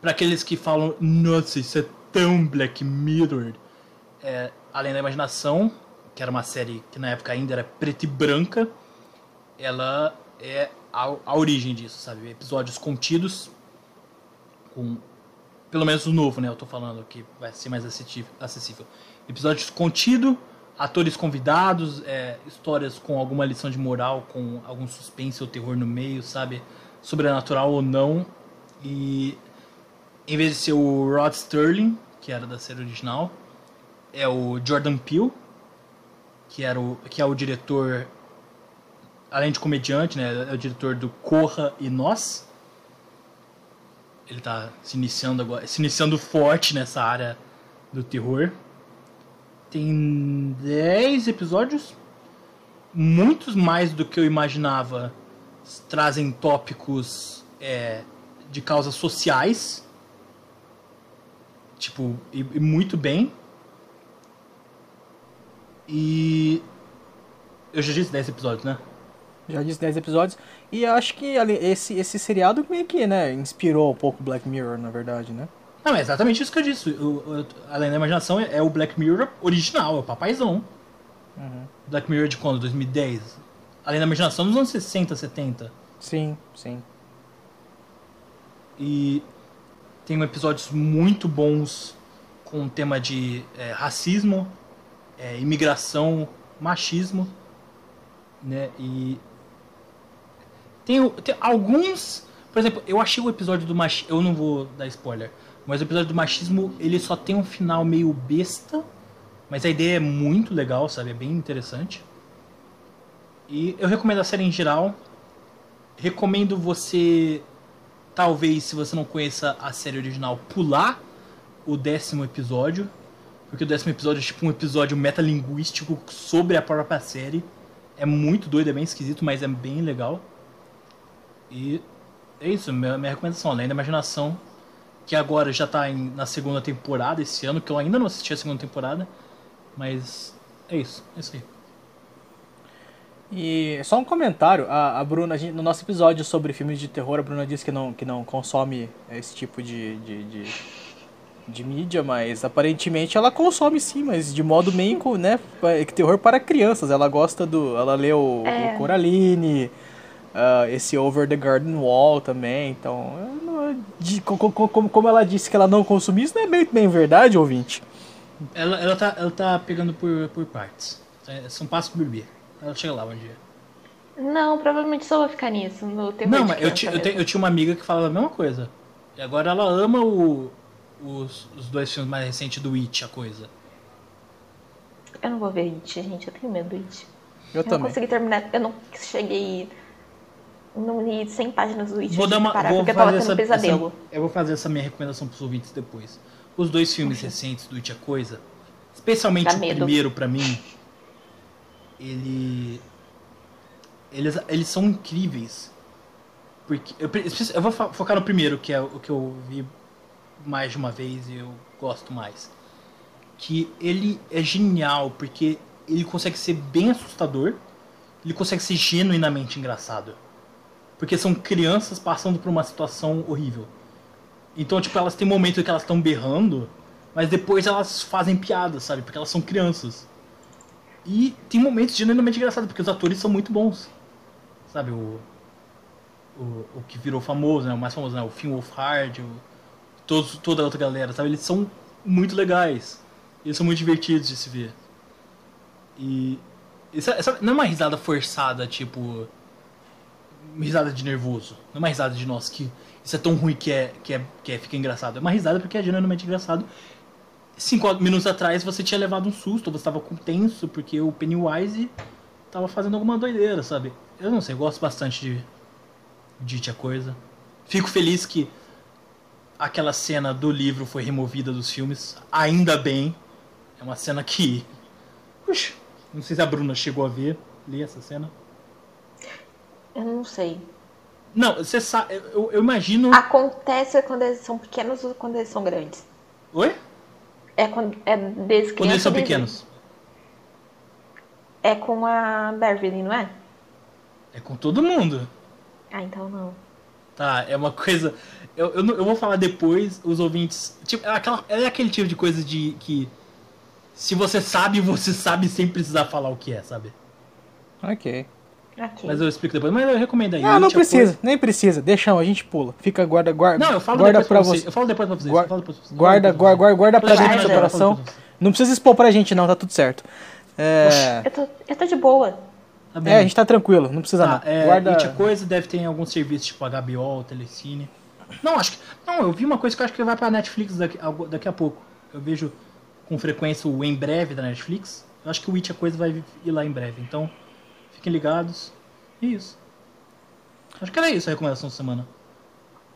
Speaker 3: para aqueles que falam, nossa, isso é tão Black Mirror, é, Além da Imaginação, que era uma série que na época ainda era preta e branca, ela é a, a origem disso, sabe? Episódios contidos, com pelo menos o novo, né? Eu tô falando que vai ser mais acessível. Episódios contido, atores convidados, é, histórias com alguma lição de moral, com algum suspense ou terror no meio, sabe? Sobrenatural ou não. E em vez de ser o Rod Sterling, que era da série original, é o Jordan Peele, que, era o, que é o diretor, além de comediante, né? É o diretor do Corra e Nós. Ele tá se iniciando agora, se iniciando forte nessa área do terror. Tem 10 episódios, muitos mais do que eu imaginava. Trazem tópicos é, de causas sociais. Tipo, e, e muito bem. E. Eu já disse 10 episódios, né?
Speaker 1: Já disse 10 episódios. E acho que esse, esse seriado meio que, né, inspirou um pouco Black Mirror, na verdade, né?
Speaker 3: Não, é exatamente isso que eu disse. O, o, Além da Imaginação é, é, o Black Mirror original, é o papaizão. Uhum. Black Mirror de quando? 2010? Além da Imaginação dos anos 60, 70.
Speaker 1: Sim, sim.
Speaker 3: E tem episódios muito bons com o tema de é, racismo, é, imigração, machismo, né? E tem, tem, alguns, por exemplo, eu achei o episódio do machismo, eu não vou dar spoiler, mas o episódio do machismo ele só tem um final meio besta, mas a ideia é muito legal, sabe? É bem interessante. E eu recomendo a série em geral. Recomendo você, talvez, se você não conheça a série original, pular o décimo episódio porque o décimo episódio é tipo um episódio metalinguístico sobre a própria série. É muito doido, é bem esquisito, mas é bem legal. E é isso, minha, recomendação, além da imaginação, que agora já tá em, na segunda temporada esse ano, que eu ainda não assisti a segunda temporada. Mas é isso, é isso aí.
Speaker 1: E só um comentário, a, a Bruna, a gente, no nosso episódio sobre filmes de terror, a Bruna disse que não, que não consome esse tipo de, de, de de mídia, mas aparentemente ela consome sim, mas de modo meio, né, terror para crianças. Ela gosta do, ela lê o, é. o Coraline, uh, esse Over the Garden Wall também, então, de, como, como ela disse que ela não consumia, isso não é bem, bem verdade, ouvinte.
Speaker 3: Ela, ela, tá, ela tá pegando por, por partes, é, são passos por bebê, ela chega lá um dia.
Speaker 2: Não, provavelmente só vai ficar nisso, no terror
Speaker 3: Não, mas eu, eu, eu tinha uma amiga que falava a mesma coisa. E agora ela ama o, os, os dois filmes mais recentes do It, a coisa.
Speaker 2: Eu não vou ver It, gente. Eu tenho medo do It.
Speaker 1: Eu, eu também.
Speaker 2: não consegui terminar. Eu não cheguei. Não li 100 páginas do It.
Speaker 3: Vou dar uma. Parar, vou porque eu tava essa, pesadelo. Essa, eu vou fazer essa minha recomendação pros ouvintes depois. Os dois filmes recentes do It, a coisa. Especialmente o primeiro, pra mim. Ele. Eles, eles são incríveis. Porque. Eu, eu vou focar no primeiro, que é o que eu vi mais de uma vez e eu gosto mais. Que ele é genial porque ele consegue ser bem assustador, ele consegue ser genuinamente engraçado. Porque são crianças passando por uma situação horrível. Então, tipo, elas têm momentos que elas estão berrando, mas depois elas fazem piadas, sabe? Porque elas são crianças. E tem momentos genuinamente engraçados, porque os atores são muito bons. Sabe, o. O, o que virou famoso, né? O mais famoso, né? O Finn Wolfhard, o toda a outra galera, sabe? Eles são muito legais. Eles são muito divertidos de se ver. E. Essa, essa não é uma risada forçada, tipo. Risada de nervoso. Não é uma risada de nossa, que isso é tão ruim que é, que é, que é fica engraçado. É uma risada porque é genuinamente engraçado. Cinco minutos atrás você tinha levado um susto, você estava tenso porque o Pennywise tava fazendo alguma doideira, sabe? Eu não sei, eu gosto bastante de. de Tia Coisa. Fico feliz que aquela cena do livro foi removida dos filmes. Ainda bem. É uma cena que. Puxa, não sei se a Bruna chegou a ver. Ler essa cena.
Speaker 2: Eu não sei.
Speaker 3: Não, você sabe. Eu, eu imagino.
Speaker 2: Acontece quando eles são pequenos ou quando eles são grandes?
Speaker 3: Oi?
Speaker 2: É quando é desde
Speaker 3: Quando eles são
Speaker 2: desde-
Speaker 3: pequenos.
Speaker 2: É com a Beverly, não é?
Speaker 3: É com todo mundo.
Speaker 2: Ah, então não.
Speaker 3: Tá, é uma coisa. Eu, eu, eu vou falar depois, os ouvintes. Tipo, é, aquela, é aquele tipo de coisa de que. Se você sabe, você sabe sem precisar falar o que é, sabe?
Speaker 1: Ok.
Speaker 2: Aqui.
Speaker 3: Mas eu explico depois. Mas eu recomendo aí.
Speaker 1: Ah, não
Speaker 3: a
Speaker 1: precisa, nem precisa. Deixa, a gente pula. Fica, guarda, guarda.
Speaker 3: Não, eu falo
Speaker 1: guarda
Speaker 3: depois
Speaker 1: pra você.
Speaker 3: você. Eu falo depois pra vocês.
Speaker 1: Guarda-
Speaker 3: eu falo depois pra vocês.
Speaker 1: Guarda, guarda, guarda, guarda pra dentro do
Speaker 3: eu
Speaker 1: seu coração. Não precisa expor pra gente, não, tá tudo certo. É,
Speaker 2: Eu tô, eu tô de boa.
Speaker 3: Tá bem.
Speaker 1: é, a gente tá tranquilo, não precisa
Speaker 3: Tá,
Speaker 1: não.
Speaker 3: é,
Speaker 1: Guarda.
Speaker 3: It, coisa deve ter em alguns serviços, tipo HBO, Telecine. Não, acho que. Não, eu vi uma coisa que eu acho que vai pra Netflix daqui, daqui a pouco. Eu vejo com frequência o em breve da Netflix. Eu acho que o It a coisa vai ir lá em breve. Então, fiquem ligados. E isso. Acho que era isso a recomendação da semana.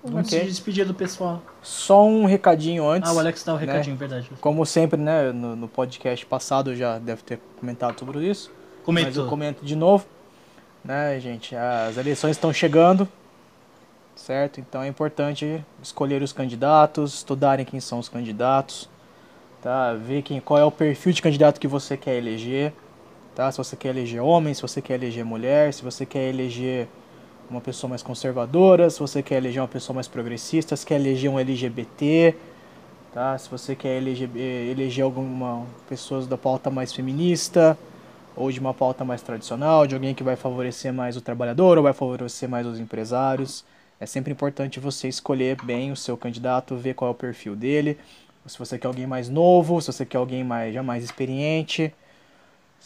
Speaker 3: Vamos
Speaker 1: Ok.
Speaker 3: se despedir do pessoal.
Speaker 1: Só um recadinho antes.
Speaker 3: Ah, o Alex dá o
Speaker 1: né?
Speaker 3: recadinho, verdade.
Speaker 1: Como sempre, né, no, no podcast passado eu já deve ter comentado sobre isso. Mas eu
Speaker 3: Comentou.
Speaker 1: comento de novo. Né, gente, as eleições estão chegando, certo? Então é importante escolher os candidatos, estudarem quem são os candidatos, tá? Ver quem, qual é o perfil de candidato que você quer eleger, tá? Se você quer eleger homem, se você quer eleger mulher, se você quer eleger uma pessoa mais conservadora, se você quer eleger uma pessoa mais progressista, se quer eleger um LGBT, tá? Se você quer eleger, eh, eleger alguma pessoas da pauta mais feminista ou de uma pauta mais tradicional, de alguém que vai favorecer mais o trabalhador ou vai favorecer mais os empresários. É sempre importante você escolher bem o seu candidato, ver qual é o perfil dele. Se você quer alguém mais novo, se você quer alguém mais, já mais experiente,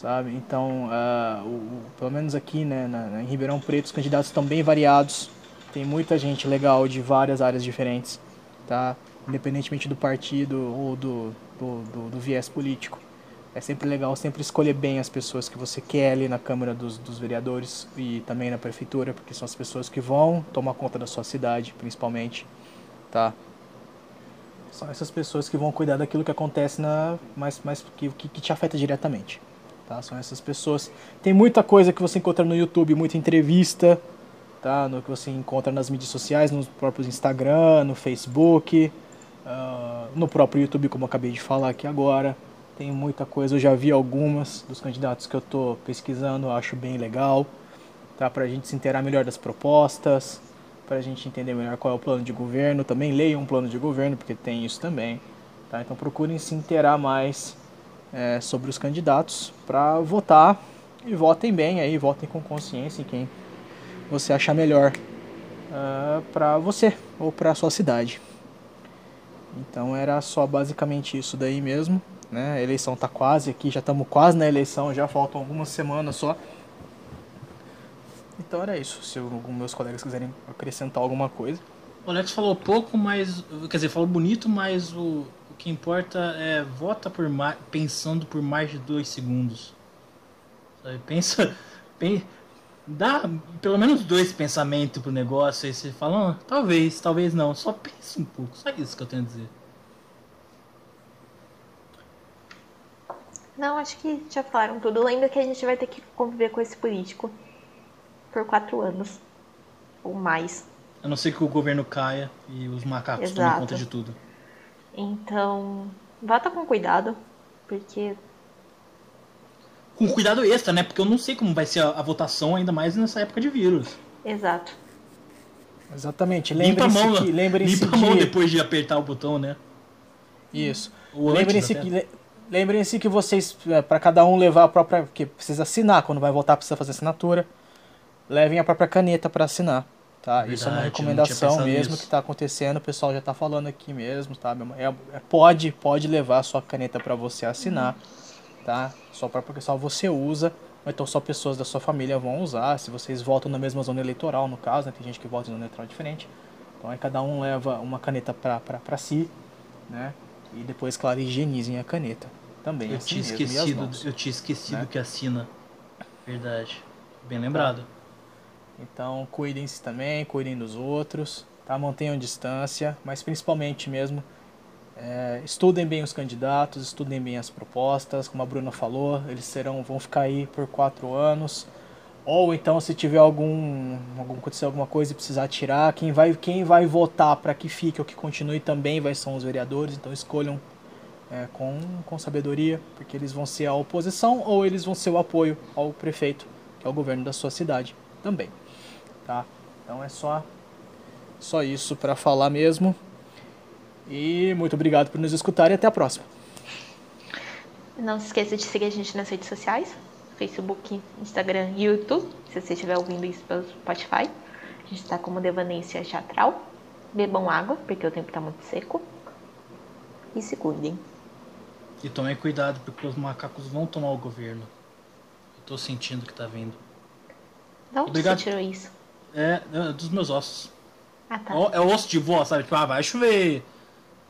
Speaker 1: sabe? Então, ah, o- o- pelo menos aqui né, na, em Ribeirão Preto, os candidatos estão bem variados. Tem muita gente legal de várias áreas diferentes, tá? Independentemente do partido ou do, do, do- do viés político. É sempre legal sempre escolher bem as pessoas que você quer ali na Câmara dos, dos Vereadores e também na Prefeitura, porque são as pessoas que vão tomar conta da sua cidade, principalmente, tá? São essas pessoas que vão cuidar daquilo que acontece na, mais, mais que, que te afeta diretamente, tá? São essas pessoas. Tem muita coisa que você encontra no YouTube, muita entrevista, tá? No que você encontra nas mídias sociais, nos próprios Instagram, no Facebook, ah, no próprio YouTube, como eu acabei de falar aqui agora. Tem muita coisa, eu já vi algumas dos candidatos que eu tô pesquisando, acho bem legal, tá? Pra gente se inteirar melhor das propostas, pra gente entender melhor qual é o plano de governo. Também leiam um plano de governo, porque tem isso também, tá? Então procurem se inteirar mais é, sobre os candidatos para votar e votem bem aí, votem com consciência em quem você achar melhor uh, para você ou para sua cidade. Então era só basicamente isso daí mesmo, né? A eleição tá quase aqui, já estamos quase na eleição, já faltam algumas semanas só. Então era isso. Se algum meus colegas quiserem acrescentar alguma coisa.
Speaker 3: O Alex falou pouco, mas. Quer dizer, falou bonito, mas o que importa é vota por mais, pensando por mais de dois segundos. Sabe? Pensa. pen- dá pelo menos dois pensamentos pro negócio, aí você fala, ah, talvez, talvez não. Só pensa um pouco. Só isso que eu tenho a dizer.
Speaker 2: Não, acho que já falaram tudo. Lembra que a gente vai ter que conviver com esse político por quatro anos. Ou mais.
Speaker 3: A não ser que o governo caia e os macacos tomem
Speaker 2: Exato.
Speaker 3: conta de tudo.
Speaker 2: Então, vota com cuidado. Porque
Speaker 3: Com cuidado extra, né? Porque eu não sei como vai ser a, a votação, ainda mais nessa época de vírus.
Speaker 2: Exato.
Speaker 1: Exatamente.
Speaker 3: Limpa a
Speaker 1: Lembrem-se
Speaker 3: mão,
Speaker 1: que, lembrem-se
Speaker 3: limpa a mão
Speaker 1: de
Speaker 3: depois de apertar o botão, né?
Speaker 1: Isso. Lembrem-se que, le- lembrem-se que vocês, para cada um levar a própria. que precisa assinar, quando vai votar precisa fazer assinatura. Levem a própria caneta para assinar. Tá? Isso é uma
Speaker 3: Verdade,
Speaker 1: recomendação mesmo
Speaker 3: nisso.
Speaker 1: que está acontecendo, o pessoal já está falando aqui mesmo, tá? É, é- pode, pode levar a sua caneta para você assinar, tá? Só para porque só você usa, ou então só pessoas da sua família vão usar, se vocês votam na mesma zona eleitoral, no caso, né? Tem gente que vota em zona eleitoral diferente. Então aí cada um leva uma caneta para si, né? E depois, claro, higienizem a caneta. Também
Speaker 3: Eu
Speaker 1: assim
Speaker 3: tinha
Speaker 1: mesmo,
Speaker 3: esquecido,
Speaker 1: mãos.
Speaker 3: eu tinha esquecido
Speaker 1: né?
Speaker 3: que assina. Verdade. Bem lembrado.
Speaker 1: Então, cuidem-se também, cuidem dos outros, tá? Mantenham distância, mas principalmente mesmo, é, estudem bem os candidatos, estudem bem as propostas, como a Bruna falou, eles serão, vão ficar aí por quatro anos, Ou então se tiver algum, algum acontecer alguma coisa e precisar tirar, quem vai quem vai votar para que fique ou que continue também vai são os vereadores, então escolham é, com, com sabedoria, porque eles vão ser a oposição ou eles vão ser o apoio ao prefeito, que é o governo da sua cidade também, tá? Então é só só isso para falar mesmo. E muito obrigado por nos escutar e até a próxima.
Speaker 2: Não se esqueça de seguir a gente nas redes sociais, Facebook, Instagram e YouTube, se você estiver ouvindo isso pelo Spotify. A gente está como Devanência Teatral. Bebam água, porque o tempo está muito seco. E se cuidem.
Speaker 3: E tomem cuidado, porque os macacos vão tomar o governo. Eu tô sentindo que tá vindo.
Speaker 2: Onde
Speaker 3: Obrigado.
Speaker 2: você tirou isso?
Speaker 3: É, é dos meus ossos.
Speaker 2: Ah, tá.
Speaker 3: É o osso de vó, sabe? Tipo, ah, vai chover.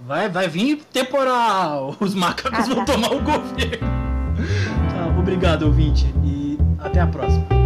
Speaker 3: Vai, vai vir temporal. Os macacos
Speaker 2: Ah,
Speaker 3: vão
Speaker 2: tá.
Speaker 3: tomar o governo. Tá, obrigado, ouvinte. E até a próxima.